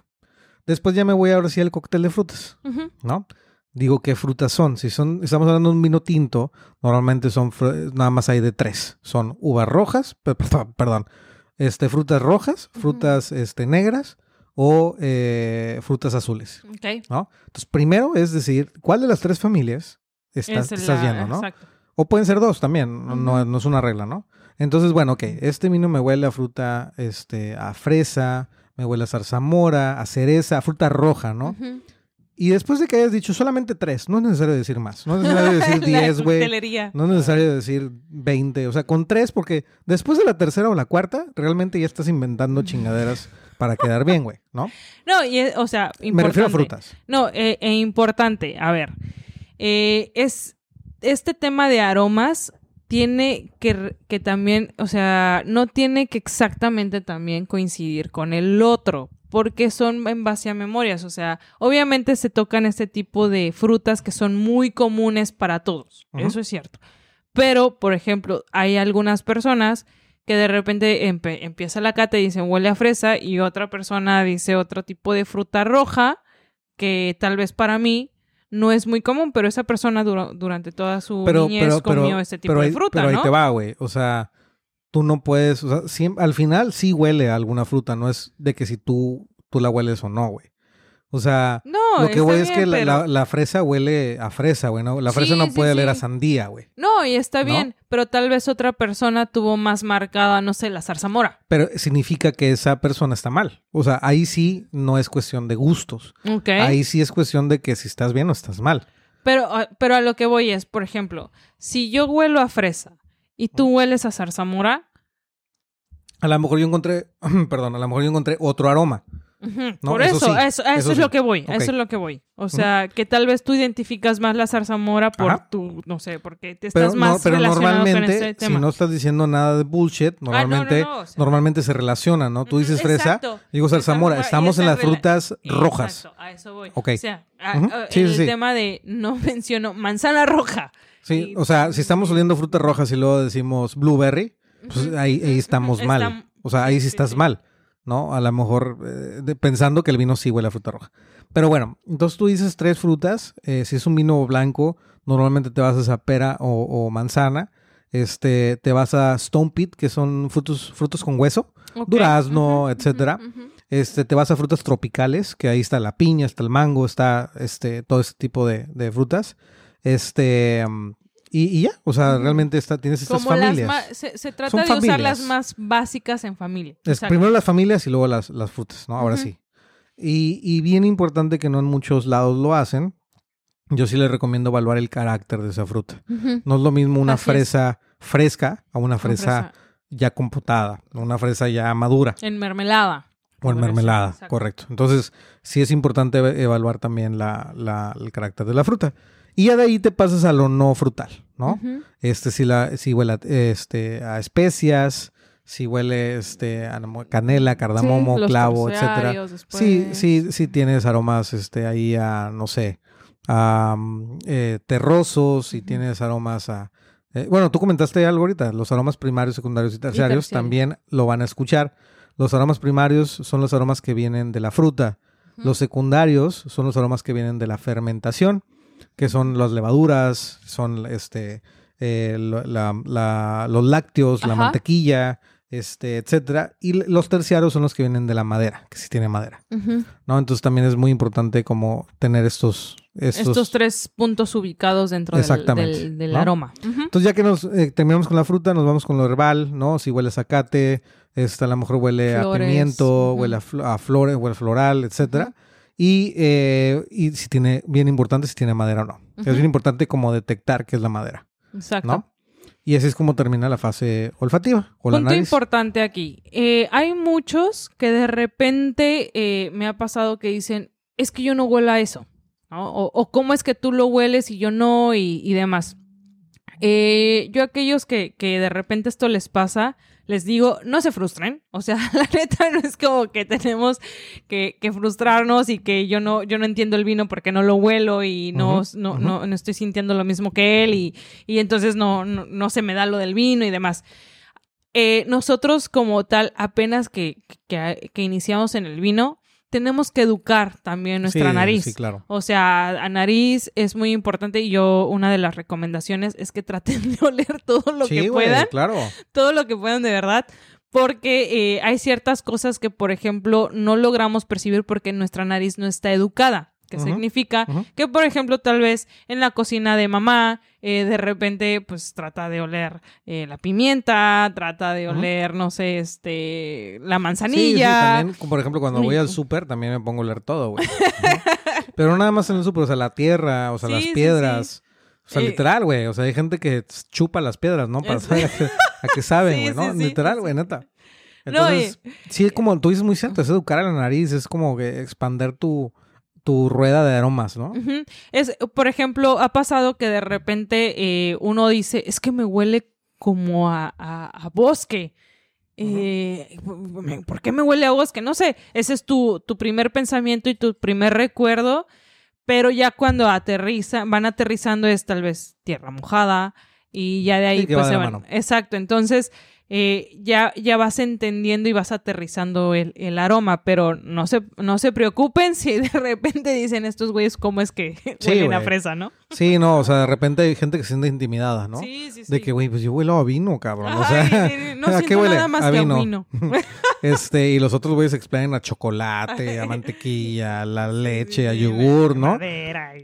Después ya me voy ahora sí al cóctel de frutas. ¿no? Digo qué frutas son. Si son, estamos hablando de un vino tinto, normalmente son nada más hay de tres. Son uvas rojas, pe- pe- perdón, este, frutas rojas, frutas este, negras o eh, frutas azules. Ok. ¿no? Entonces, primero es decir, ¿cuál de las tres familias estás, Es estás la- viendo, no? Exacto. O pueden ser dos también, no, no- es una regla, ¿no? Entonces, bueno, ok, este vino me huele a fruta, este, a fresa, me huele a zarzamora, a cereza, a fruta roja, ¿no? Y después de que hayas dicho solamente tres, no es necesario decir más, no es necesario decir diez, güey. No es necesario decir 20, o sea, con tres, porque después de la tercera o la cuarta, realmente ya estás inventando chingaderas para quedar bien, güey, ¿no? No, y es- o sea, importante. Me refiero a frutas. No, eh, e importante, a ver, eh, es este tema de aromas tiene que, que también, o sea, no tiene que exactamente también coincidir con el otro, porque son en base a memorias, o sea, obviamente se tocan este tipo de frutas que son muy comunes para todos, eso es cierto. Pero, por ejemplo, hay algunas personas que de repente empieza la cata y dicen huele a fresa y otra persona dice otro tipo de fruta roja que tal vez para mí no es muy común, pero esa persona dura- durante toda su pero, niñez pero, pero, comió este tipo pero de fruta, pero ahí ¿no? te va, güey. O sea, tú no puedes, o sea, siem- al final sí huele a alguna fruta, no es de que si tú, tú la hueles o no, güey. O sea, No, lo que voy es que la, pero- la- la fresa huele a fresa, güey. ¿no? La fresa Sí, no sí, puede oler a sí. sandía, güey. No, y está ¿No? bien, pero tal vez otra persona tuvo más marcada, no sé, la zarzamora. Pero significa que esa persona está mal. O sea, ahí sí no es cuestión de gustos. Ok. Ahí sí es cuestión de que si estás bien o estás mal. Pero, ah, pero a lo que voy es, por ejemplo, si yo huelo a fresa y tú hueles a zarzamora, A lo mejor yo encontré, perdón, a lo mejor yo encontré otro aroma. No, por eso eso, sí, eso, a eso, eso es sí. lo que voy, a eso es lo que voy. O sea, que tal vez tú identificas más la zarzamora por Ajá. tu, no sé, porque te Pero, estás no, más pero relacionado con normalmente, ese si no estás diciendo nada de bullshit, normalmente, no, no, o sea- normalmente se relaciona, ¿no? Tú dices fresa, exacto. digo zarzamora. Estamos en las frutas rojas. Exacto, a eso voy. Ok. O sea, a- sí, el tema de no menciono manzana roja. Sí, Y- o sea, si estamos oliendo frutas rojas y luego decimos blueberry, pues ahí, ahí estamos mal. O sea, ahí sí, estás mal, ¿no? A lo mejor eh, de- pensando que el vino sí huele a fruta roja. Pero bueno, entonces tú dices tres frutas. eh, si es un vino blanco, normalmente te vas a esa pera o, o manzana. Este, te vas a Stone Pit, que son frutos, frutos con hueso. Durazno, Ujú, etcétera. ujú, ujú. Este, te vas a frutas tropicales, que ahí está la piña, está el mango, está este, todo ese tipo de, de frutas. Este, mm, y, y ya, o sea, realmente está, tienes estas Como familias. las se, se trata Son de usar las más básicas en familia. Es primero las familias y luego las, las frutas, ¿no? Ahora sí. Y, y bien importante que no en muchos lados lo hacen. Yo sí les recomiendo evaluar el carácter de esa fruta. No es lo mismo una Así es. fresa fresca a una fresa, ya compotada, una fresa ya madura En mermelada. o en mermelada, exacto. correcto. Entonces, sí es importante evaluar también la, la- el carácter de la fruta. Y ya de ahí te pasas a lo no frutal, ¿no? Este, si, la, si huele a, este, a especias, si huele este, a canela, cardamomo, Sí, clavo, etcétera. Sí, sí, sí tienes aromas este, ahí a, no sé, a mm, eh, terrosos y Ujú. tienes aromas a... eh, bueno, tú comentaste algo ahorita, los aromas primarios, secundarios y terciarios también lo van a escuchar. Los aromas primarios son los aromas que vienen de la fruta. Los secundarios son los aromas que vienen de la fermentación, que son las levaduras, son este, eh, la- la- los lácteos, la mantequilla, este, etcétera. Y los terciarios son los que vienen de la madera, que sí tiene madera. ¿no? Entonces también es muy importante como tener estos... Estos, Estos tres puntos ubicados dentro del, Exactamente, del- del ¿no? aroma. Entonces ya que nos eh, terminamos con la fruta, nos vamos con lo herbal, ¿no? Si huele a zacate, Este, a lo mejor huele Flores, a pimiento, huele a, flo- a flores, huele a floral, etcétera. Y, eh, y si tiene, bien importante, si tiene madera o no. Es bien importante como detectar qué es la madera, Exacto. ¿no? Y así es como termina la fase olfativa o la Punto nariz. importante aquí. Eh, hay muchos que de repente eh, me ha pasado que dicen, es que yo no huelo a eso. ¿no? O, o cómo es que tú lo hueles y yo no y, y demás. Eh, yo aquellos que, que de repente esto les pasa, les digo, no se frustren. O sea, la neta no es como que tenemos que, que frustrarnos y que yo no, yo no entiendo el vino porque no lo huelo y no, no, no, no estoy sintiendo lo mismo que él y, y entonces no, no, no se me da lo del vino y demás. Eh, nosotros como tal, apenas que, que, que iniciamos en el vino, tenemos que educar también nuestra Sí, nariz. Sí, claro. O sea, a nariz es muy importante y yo una de las recomendaciones es que traten de oler todo lo sí, que puedan, claro. todo lo que puedan de verdad, porque eh, hay ciertas cosas que, por ejemplo, no logramos percibir porque nuestra nariz no está educada. Que significa que, por ejemplo, tal vez en la cocina de mamá, eh, de repente, pues trata de oler eh, la pimienta, trata de oler, no sé, este, la Sí, sí, manzanilla. también, por ejemplo, cuando voy al súper, también me pongo a leer todo, güey. Pero no nada más en el súper, o sea, la tierra, o sea, Sí, las piedras. O sea, Eh, literal, güey. O sea, hay gente que chupa las piedras, ¿no? Para Es- saber a qué, a qué saben, güey, ¿no? literal, güey, neta. No, Entonces, sí, como tú dices muy cierto, es educar a la nariz, es como que expander tu, tu rueda de aromas, ¿no? Es, por ejemplo, ha pasado que de repente eh, uno dice, es que me huele como a, a- a bosque. Eh, ¿Por qué me huele a bosque? No sé, ese es tu, tu primer pensamiento y tu primer recuerdo, pero ya cuando aterrizan, van aterrizando es tal vez tierra mojada y ya de ahí Sí, pues va de se van. mano. Exacto, entonces eh, ya, ya vas entendiendo y vas aterrizando el, el aroma, pero no se, no se preocupen si de repente dicen estos güeyes cómo es que Sí, huelen a fresa, ¿no? Sí, no, o sea, de repente hay gente que se siente intimidada, ¿no? Sí, sí, sí. De que, güey, pues yo huelo a vino, cabrón. o sea, no ¿a siento qué huele? nada más A que vino. a vino. Este, y los otros güeyes explayan a chocolate, a mantequilla, a la leche, a yogur, ¿no?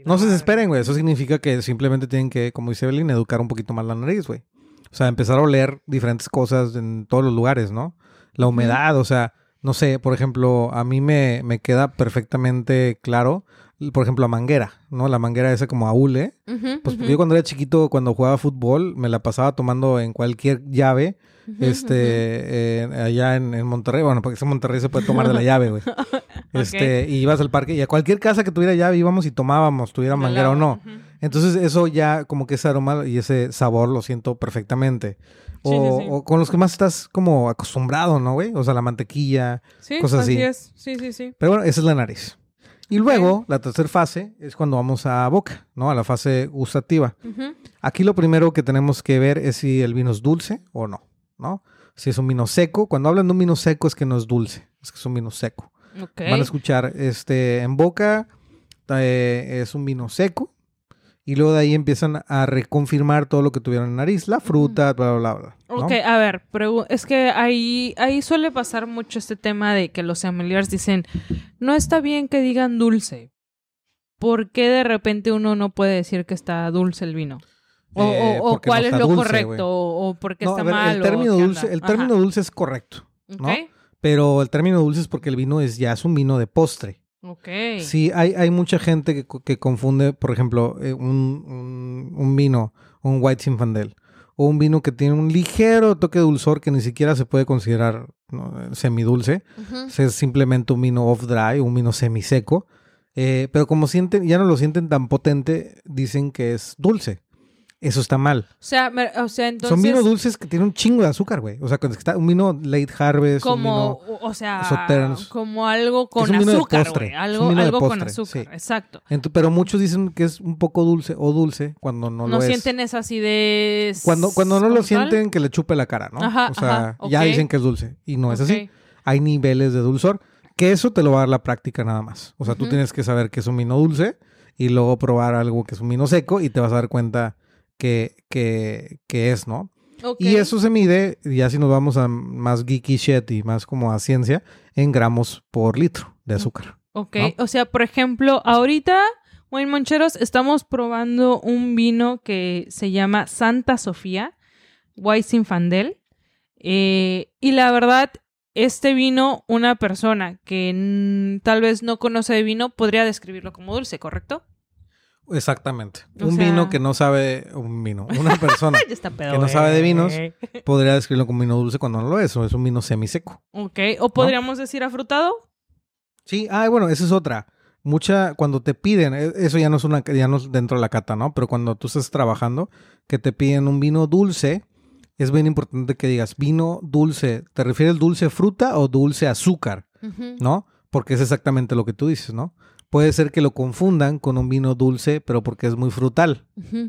No se desesperen, güey. Eso significa que simplemente tienen que, como dice Evelyn, educar un poquito más la nariz, güey. O sea, empezar a oler diferentes cosas en todos los lugares, ¿no? La humedad, o sea, no sé, por ejemplo, a mí me, me queda perfectamente claro, por ejemplo, la manguera, ¿no? La manguera esa como a hule. Ujú, Pues porque yo cuando era chiquito, cuando jugaba fútbol, me la pasaba tomando en cualquier llave, este, eh, allá en, en Monterrey. Bueno, porque en Monterrey se puede tomar de la llave, güey. Este, y ibas al parque y a cualquier casa que tuviera llave íbamos y tomábamos, tuviera manguera o no. Entonces eso ya como que ese aroma y ese sabor lo siento perfectamente. O, Sí, sí, sí. o con los que más estás como acostumbrado, ¿no, güey? O sea, la mantequilla. Cosas así así. es. Sí, sí, sí. Pero bueno, esa es la nariz. Y luego, la tercera fase es cuando vamos a boca, ¿no? A la fase gustativa. Aquí lo primero que tenemos que ver es si el vino es dulce o no, ¿no? Si es un vino seco. Cuando hablan de un vino seco es que no es dulce, es que es un vino seco. Ok. Van a escuchar, este, en boca eh, es un vino seco. Y luego de ahí empiezan a reconfirmar todo lo que tuvieron en nariz, la fruta, bla, bla, bla. bla, ¿no? Ok, a ver, es que ahí, ahí suele pasar mucho este tema de que los familiares dicen, no está bien que digan dulce. ¿Por qué de repente uno no puede decir que está dulce el vino? O, Eh, o- cuál no es lo dulce, correcto, o, o porque No, está ver, mal. el término dulce, el término dulce es correcto, ¿no? Pero el término dulce es porque el vino es ya es un vino de postre. Ok. Sí, hay, hay mucha gente que, que confunde, por ejemplo, eh, un, un- un vino, un White Zinfandel, o un vino que tiene un ligero toque de dulzor que ni siquiera se puede considerar ¿no? semidulce. Es simplemente un vino off-dry, un vino semiseco. Eh, pero como sienten, ya no lo sienten tan potente, dicen que es dulce. Eso está mal. O sea, me- o sea, entonces... Son vinos dulces que tienen un chingo de azúcar, güey. O sea, cuando está un vino late harvest, un como, vino... o- sea, como algo con un azúcar, postre, güey. un Algo, algo con postre, azúcar, sí. exacto. Pero muchos dicen que es un poco dulce o dulce cuando no, No, lo es. sienten esa acidez. Cuando, cuando no lo tal. sienten, que le chupe la cara, ¿no? Ajá, o sea, ajá, ya dicen que es dulce. Y no es así. Hay niveles de dulzor. Que eso te lo va a dar la práctica nada más. O sea, tú tienes que saber que es un vino dulce y luego probar algo que es un vino seco y te vas a dar cuenta que, que, que es, ¿no? Y eso se mide, ya si nos vamos a más geeky shit y más como a ciencia, en gramos por litro de azúcar. Ok, ¿no? o sea, por ejemplo, ahorita, Wayne Moncheros, estamos probando un vino que se llama Santa Sofía, White Zinfandel. Eh, y la verdad, este vino, una persona que tal vez no conoce de vino, podría describirlo como dulce, ¿correcto? Exactamente. O un sea- vino que no sabe, un vino, una persona pedo, que no sabe de vinos podría describirlo como vino dulce cuando no lo es, o es un vino semiseco. Ok, o podríamos decir afrutado. Sí, ah, bueno, esa es otra. Mucha, cuando te piden, e- eso ya no es una, ya no es dentro de la cata, ¿no? Pero cuando tú estás trabajando, que te piden un vino dulce, es bien importante que digas vino dulce. ¿Te refieres dulce fruta o dulce azúcar? ¿No? Porque es exactamente lo que tú dices, ¿no? Puede ser que lo confundan con un vino dulce, pero porque es muy frutal,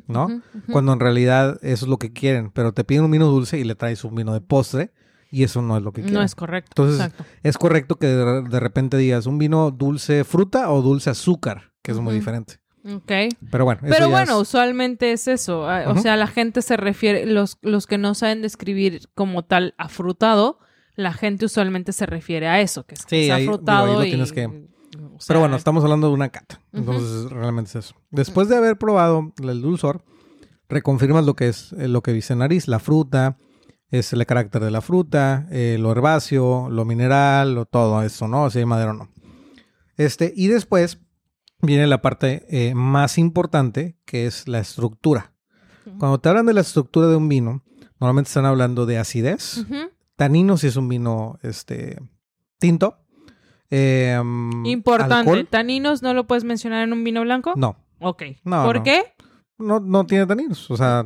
¿no? cuando en realidad eso es lo que quieren, pero te piden un vino dulce y le traes un vino de postre y eso no es lo que quieren. No es correcto. Entonces, exacto. Es correcto que de, de repente digas un vino dulce fruta o dulce azúcar, que es muy diferente. Ok. Pero bueno, Pero bueno, es- usualmente es eso. ah, O sea, la gente se refiere, los, los que no saben describir como tal afrutado, la gente usualmente se refiere a eso, que es, que Sí, es ahí- digo, ahí lo y- tienes que- o sea, Pero bueno, estamos hablando de una cata. Entonces, realmente es eso. Después de haber probado el dulzor, reconfirmas lo que es eh, lo que dice nariz, la fruta, es el carácter de la fruta, eh, lo herbáceo, lo mineral, lo todo eso, ¿no? Si hay madera o no. Este, y después viene la parte eh, más importante, que es la estructura. Cuando te hablan de la estructura de un vino, normalmente están hablando de acidez, Ujú. tanino si es un vino este, tinto. Eh, mm, Importante. alcohol. ¿Taninos no lo puedes mencionar en un vino blanco? No, Ok. No, ¿Por no. qué? no, no tiene taninos. O sea,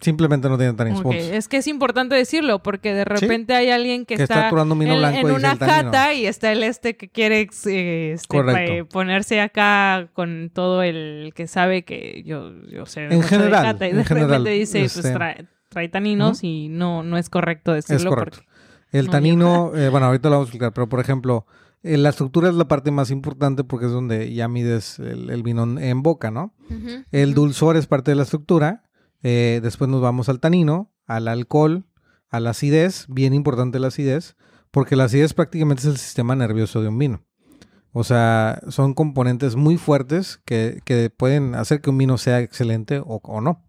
simplemente no tiene taninos. Ok, punto. Es que es importante decirlo porque de repente hay alguien que, Que está vino en, una cata y está el este que quiere eh, este, Correcto. pa- ponerse acá con todo el que sabe que yo, yo sé En mucho de general, cata y en de general, repente dice pues este- trae, trae taninos y no, no es correcto decirlo correcto. porque El No, tanino, eh, bueno, ahorita lo vamos a explicar, pero por ejemplo, eh, la estructura es la parte más importante porque es donde ya mides el, el vino en, boca, ¿no? El dulzor es parte de la estructura. eh, después nos vamos al tanino, al alcohol, a la acidez. Bien importante la acidez, porque la acidez prácticamente es el sistema nervioso de un vino. O sea, son componentes muy fuertes que, que pueden hacer que un vino sea excelente o, o no.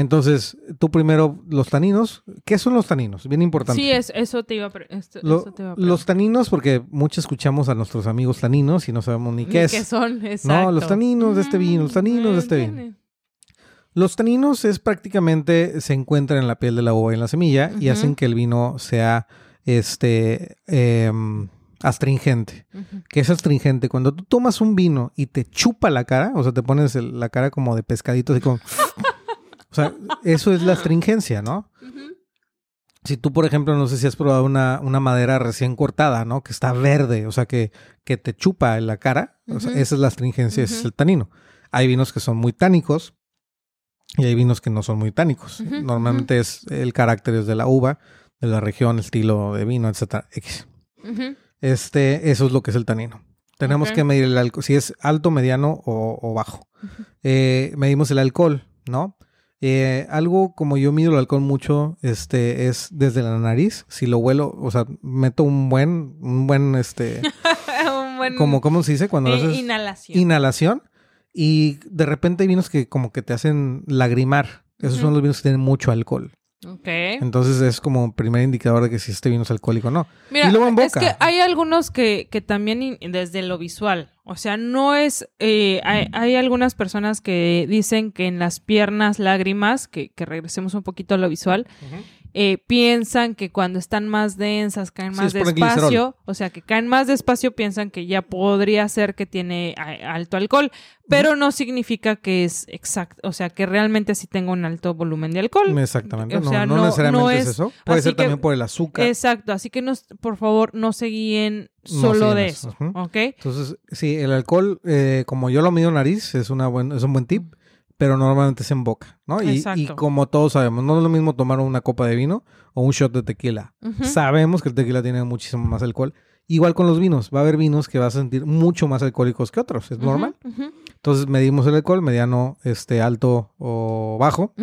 Entonces, tú primero, los taninos. ¿Qué son los taninos? Bien importante. Sí, es, eso te iba a, pre- esto- Lo- eso te iba a los taninos, porque muchos escuchamos a nuestros amigos taninos y no sabemos ni qué es. ¿Qué son? Exacto. los taninos de este vino, los taninos de este vino. Los taninos es prácticamente se encuentran en la piel de la uva y en la semilla y hacen que el vino sea este em, astringente. ¿Qué es astringente? Cuando tú tomas un vino y te chupa la cara, o sea, te pones el- la cara como de pescadito, así como. O sea, eso es la astringencia, ¿no? Si tú, por ejemplo, no sé si has probado una, una madera recién cortada, ¿no? Que está verde, o sea, que, que te chupa en la cara, o sea, Ujú. esa es la astringencia, ese es el tanino. Hay vinos que son muy tánicos y hay vinos que no son muy tánicos. Normalmente es el carácter es de la uva, de la región, el estilo de vino, etcétera. X. Este, eso es lo que es el tanino. Tenemos que medir el alcohol, si es alto, mediano o, o bajo. Eh, medimos el alcohol, ¿no? Eh, algo como yo mido el alcohol mucho, este, es desde la nariz. Si lo huelo, o sea, meto un buen, un buen, este, Un buen como, ¿cómo se dice? Cuando eh, haces inhalación. inhalación y de repente hay vinos que como que te hacen lagrimar. Esos son los vinos que tienen mucho alcohol. Ok. Entonces es como primer indicador de que si este vino es alcohólico o no. Mira, y luego en es boca. que hay algunos que, que también in- desde lo visual, o sea, no es, eh, hay, hay algunas personas que dicen que en las piernas lágrimas, que, que regresemos un poquito a lo visual, eh, piensan que cuando están más densas, caen Sí, más el despacio, o sea, que caen más despacio, piensan que ya podría ser que tiene alto alcohol, pero no significa que es exacto, o sea, que realmente sí tenga un alto volumen de alcohol. Exactamente. O no, sea, no no- necesariamente no es, es- eso. Puede ser que- también por el azúcar. Exacto, así que no, por favor no se guíen solo de eso. ¿ok? Entonces, sí, el alcohol, eh, como yo lo mido en nariz, es, una buen, es un buen tip, pero normalmente es en boca, ¿no? Y, como todos sabemos, no es lo mismo tomar una copa de vino o un shot de tequila. Sabemos que el tequila tiene muchísimo más alcohol. Igual con los vinos, va a haber vinos que vas a sentir mucho más alcohólicos que otros, es normal. Entonces medimos el alcohol, mediano, este, alto o bajo,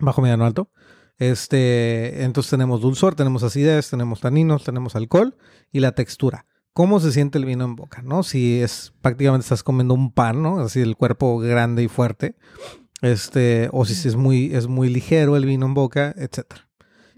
bajo, mediano, alto. Este, entonces tenemos dulzor, tenemos acidez, tenemos taninos, tenemos alcohol y la textura. ¿Cómo se siente el vino en boca? ¿No? Si es prácticamente estás comiendo un pan, ¿no? Así el cuerpo grande y fuerte. Este, o si es muy, es muy ligero el vino en boca, etcétera.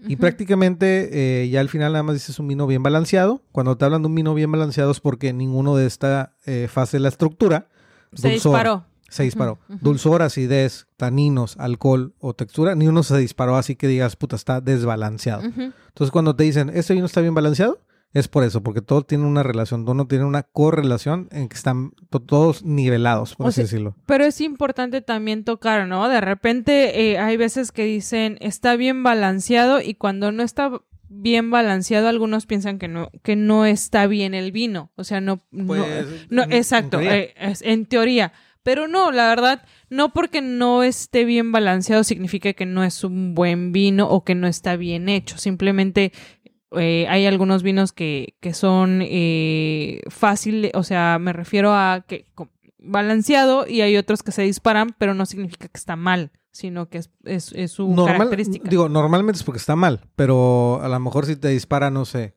Y prácticamente eh, ya al final nada más dices un vino bien balanceado. Cuando te hablan de un vino bien balanceado es porque ninguno de esta eh, fase de la estructura Se dulzor, disparó. se disparó. Dulzor, acidez, taninos, alcohol o textura, ni uno se disparó así que digas, puta, está desbalanceado. Entonces cuando te dicen, este vino está bien balanceado, es por eso, porque todo tiene una relación, todo no tiene una correlación en que están to- todos nivelados, por O así sea, decirlo. Pero es importante también tocar, ¿no? De repente eh, hay veces que dicen está bien balanceado y cuando no está bien balanceado algunos piensan que no que no está bien el vino, o sea no no, no, en- exacto, en teoría. eh, es- en teoría. Pero no, la verdad, no porque no esté bien balanceado significa que no es un buen vino o que no está bien hecho. Simplemente eh, hay algunos vinos que, que son eh, fáciles, o sea, me refiero a que balanceado y hay otros que se disparan, pero no significa que está mal, sino que es, es, es su Normal- característica. Digo, normalmente es porque está mal, pero a lo mejor si te dispara, no sé.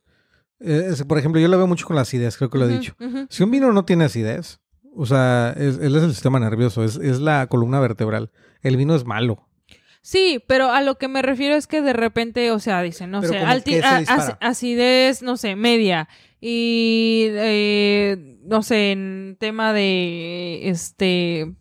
Eh, es- por ejemplo, yo lo veo mucho con la acidez, creo que lo he dicho. Si un vino no tiene acidez, o sea, es, él es el sistema nervioso, es, es la columna vertebral. El vino es malo. Sí, pero a lo que me refiero es que de repente, o sea, dicen, no Pero sé, alti- acidez, no sé, media. Y, eh, no sé, en tema de, este,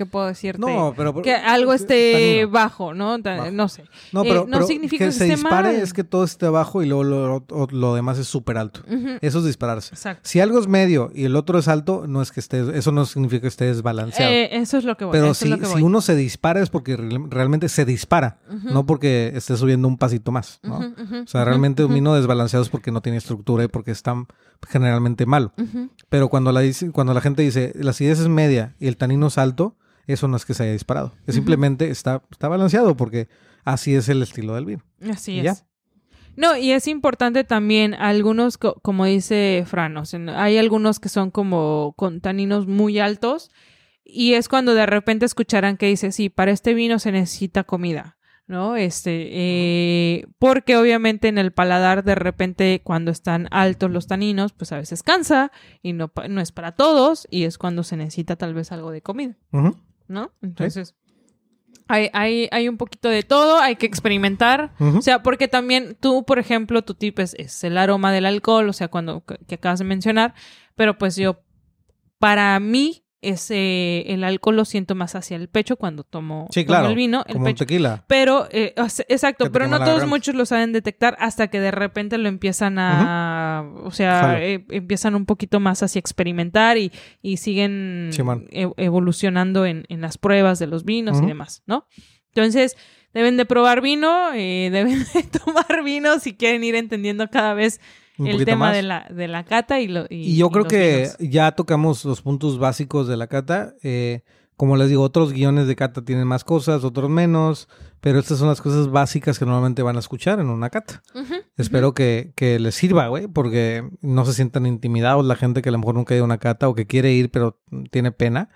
¿qué puedo decirte? No, pero... que algo esté bajo, ¿no? Bajo. No sé. No, eh, pero, no pero significa que se dispare mal. es que todo esté abajo y luego lo, lo- lo demás es súper alto. Eso es dispararse. Exacto. Si algo es medio y el otro es alto, no es que esté, eso no significa que esté desbalanceado. Eh, eso es lo que voy. Pero si, es si uno se dispara es porque re- realmente se dispara, no porque esté subiendo un pasito más, ¿no? O sea, realmente un vino desbalanceado es porque no tiene estructura y porque está generalmente malo. Pero cuando la, dice- cuando la gente dice la acidez es media y el tanino es alto, eso no es que se haya disparado. Es simplemente está, está balanceado porque así es el estilo del vino. Así Y es. ya. No, y es importante también, algunos, co- como dice Fran, o sea, hay algunos que son como con taninos muy altos y es cuando de repente escucharán que dice, sí, para este vino se necesita comida, ¿no? Este, eh, porque obviamente en el paladar de repente cuando están altos los taninos, pues a veces cansa y no, no es para todos y es cuando se necesita tal vez algo de comida. ¿No? Entonces, hay, hay, hay un poquito de todo, hay que experimentar. O sea, porque también tú, por ejemplo, tu tip es, es el aroma del alcohol, o sea, cuando que, que acabas de mencionar, pero pues yo, para mí, ese, el alcohol lo siento más hacia el pecho cuando tomo, Sí, tomo claro, el vino, el Como un pecho. tequila. Pero, eh, exacto, pero no todos muchos lo saben detectar hasta que de repente lo empiezan a, o sea, eh, empiezan un poquito más hacia experimentar y, y siguen e- evolucionando en, en las pruebas de los vinos y demás, ¿no? Entonces, deben de probar vino, eh, deben de tomar vino si quieren ir entendiendo cada vez Un el tema más. de la, de la cata y, lo, y, Y yo y creo los que vinos. ya tocamos los puntos básicos de la cata. Eh, como les digo, otros guiones de cata tienen más cosas, otros menos, pero estas son las cosas básicas que normalmente van a escuchar en una cata. Espero que, que les sirva, güey, porque no se sientan intimidados la gente que a lo mejor nunca ha ido a una cata o que quiere ir pero tiene pena.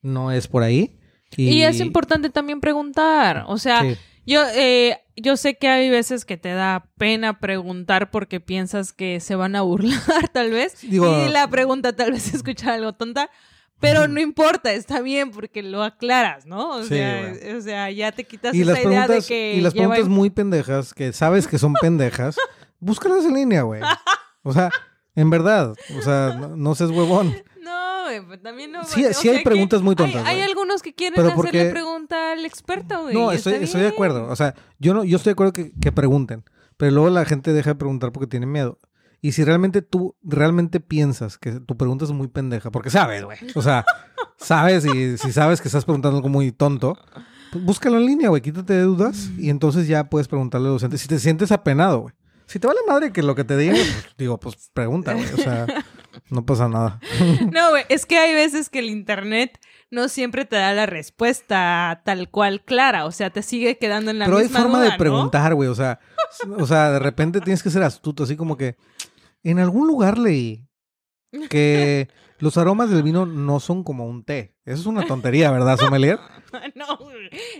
No es por ahí. Y, Y, es importante también preguntar, o sea, Sí. Yo, eh, yo sé que hay veces que te da pena preguntar porque piensas que se van a burlar, tal vez. Digo- y la pregunta tal vez escucha algo tonta. Pero no importa, está bien porque lo aclaras, ¿no? O, Sí, sea, o sea, ya te quitas Y esa las idea de que y las preguntas muy pendejas, que sabes que son pendejas, búscalas en línea, güey. O sea, en verdad, o sea, no, no seas huevón. No, güey, pues también no. Sí- hay sea preguntas muy tontas, Hay, algunos que quieren Pero hacerle porque- pregunta al experto, güey. No, estoy, de acuerdo. O sea, yo no, yo estoy de acuerdo que, que pregunten. Pero luego la gente deja de preguntar porque tiene miedo. Y si realmente tú realmente piensas que tu pregunta es muy pendeja, porque sabes, güey. O sea, sabes y si sabes que estás preguntando algo muy tonto, pues búscalo en línea, güey. Quítate de dudas y entonces ya puedes preguntarle al docente. Si te sientes apenado, güey. Si te vale madre que lo que te digan, pues, digo, pues pregunta, güey. O sea, no pasa nada. No, güey, es que hay veces que el internet no siempre te da la respuesta tal cual clara, o sea, te sigue quedando en la Pero hay misma forma duda, de ¿no? preguntar, güey. O sea, o sea, de repente tienes que ser astuto, así como que en algún lugar leí que los aromas del vino no son como un té. Eso es una tontería, ¿verdad, sommelier? No,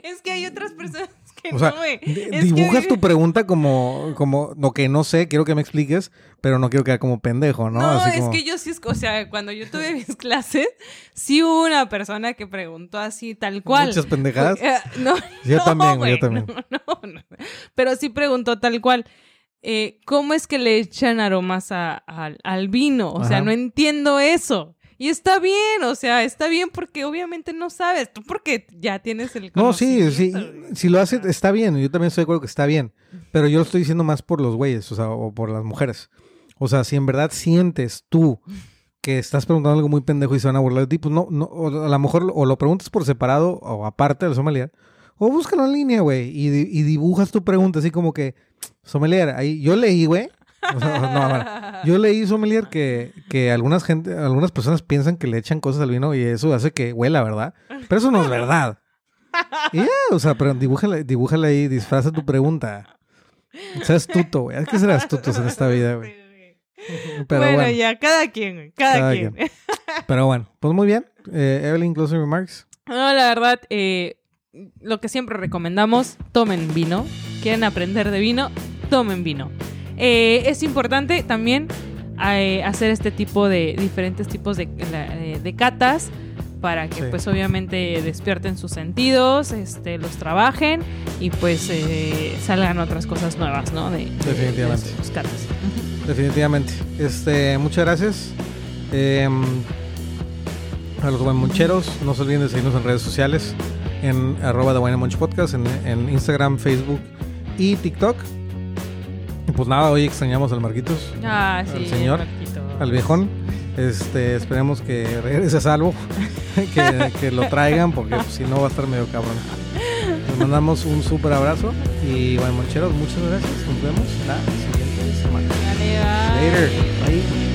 es que hay otras personas O sea, No, que- dibujas tu pregunta como, como, lo que no sé, quiero que me expliques, pero no quiero quedar como pendejo, ¿no? No, Así es como- que yo sí, es- o sea, cuando yo tuve mis clases, sí hubo una persona que preguntó así tal cual. Muchas pendejadas. No, Yo no, también, yo también. No. Pero sí preguntó tal cual. eh, ¿Cómo es que le echan aromas a- al- al vino? O sea, no entiendo eso. Y está bien, o sea, está bien porque obviamente no sabes. Tú porque ya tienes el No, sí, sí. Si lo hace, está bien. Yo también estoy de acuerdo que está bien. Pero yo lo estoy diciendo más por los güeyes, o sea, o por las mujeres. O sea, si en verdad sientes tú que estás preguntando algo muy pendejo y se van a burlar de ti, pues no, no, o a lo mejor o lo preguntas por separado o aparte del sommelier, o búscalo en línea, güey, y, y dibujas tu pregunta así como que, sommelier, ahí, yo leí, güey. No, yo leí, sommelier, que, que algunas gente, algunas personas piensan que le echan cosas al vino y eso hace que huela, ¿verdad? Pero eso no es verdad. Y o sea, pero dibújala, dibújala ahí, disfraza tu pregunta. Sea astuto, güey. Hay que ser astutos en esta vida, güey. Pero bueno, bueno, ya, cada quien, güey, cada, Cada quien. pero bueno, pues muy bien. Eh, Evelyn, closing remarks. No, la verdad, eh, lo que siempre recomendamos, tomen vino. Quieren aprender de vino, tomen vino. Eh, es importante también eh, hacer este tipo de diferentes tipos de, de catas para que Sí. pues obviamente despierten sus sentidos, este, los trabajen y pues eh, salgan otras cosas nuevas, ¿no? De, de- Definitivamente. de sus catas. Definitivamente. Este, muchas gracias. Eh, a los Moncheros, no se olviden de seguirnos en redes sociales, en arroba The Wine Podcast, en, en Instagram, Facebook y TikTok. Pues nada, hoy extrañamos al Marquitos, Ah, Al señor, Marquito. al viejón. Este, esperemos que regrese a salvo, que, que lo traigan, porque pues, si no va a estar medio cabrón. Les mandamos un súper abrazo y bueno, Moncheros, muchas gracias. Nos vemos la siguiente semana. Dale, bye. Later. Bye.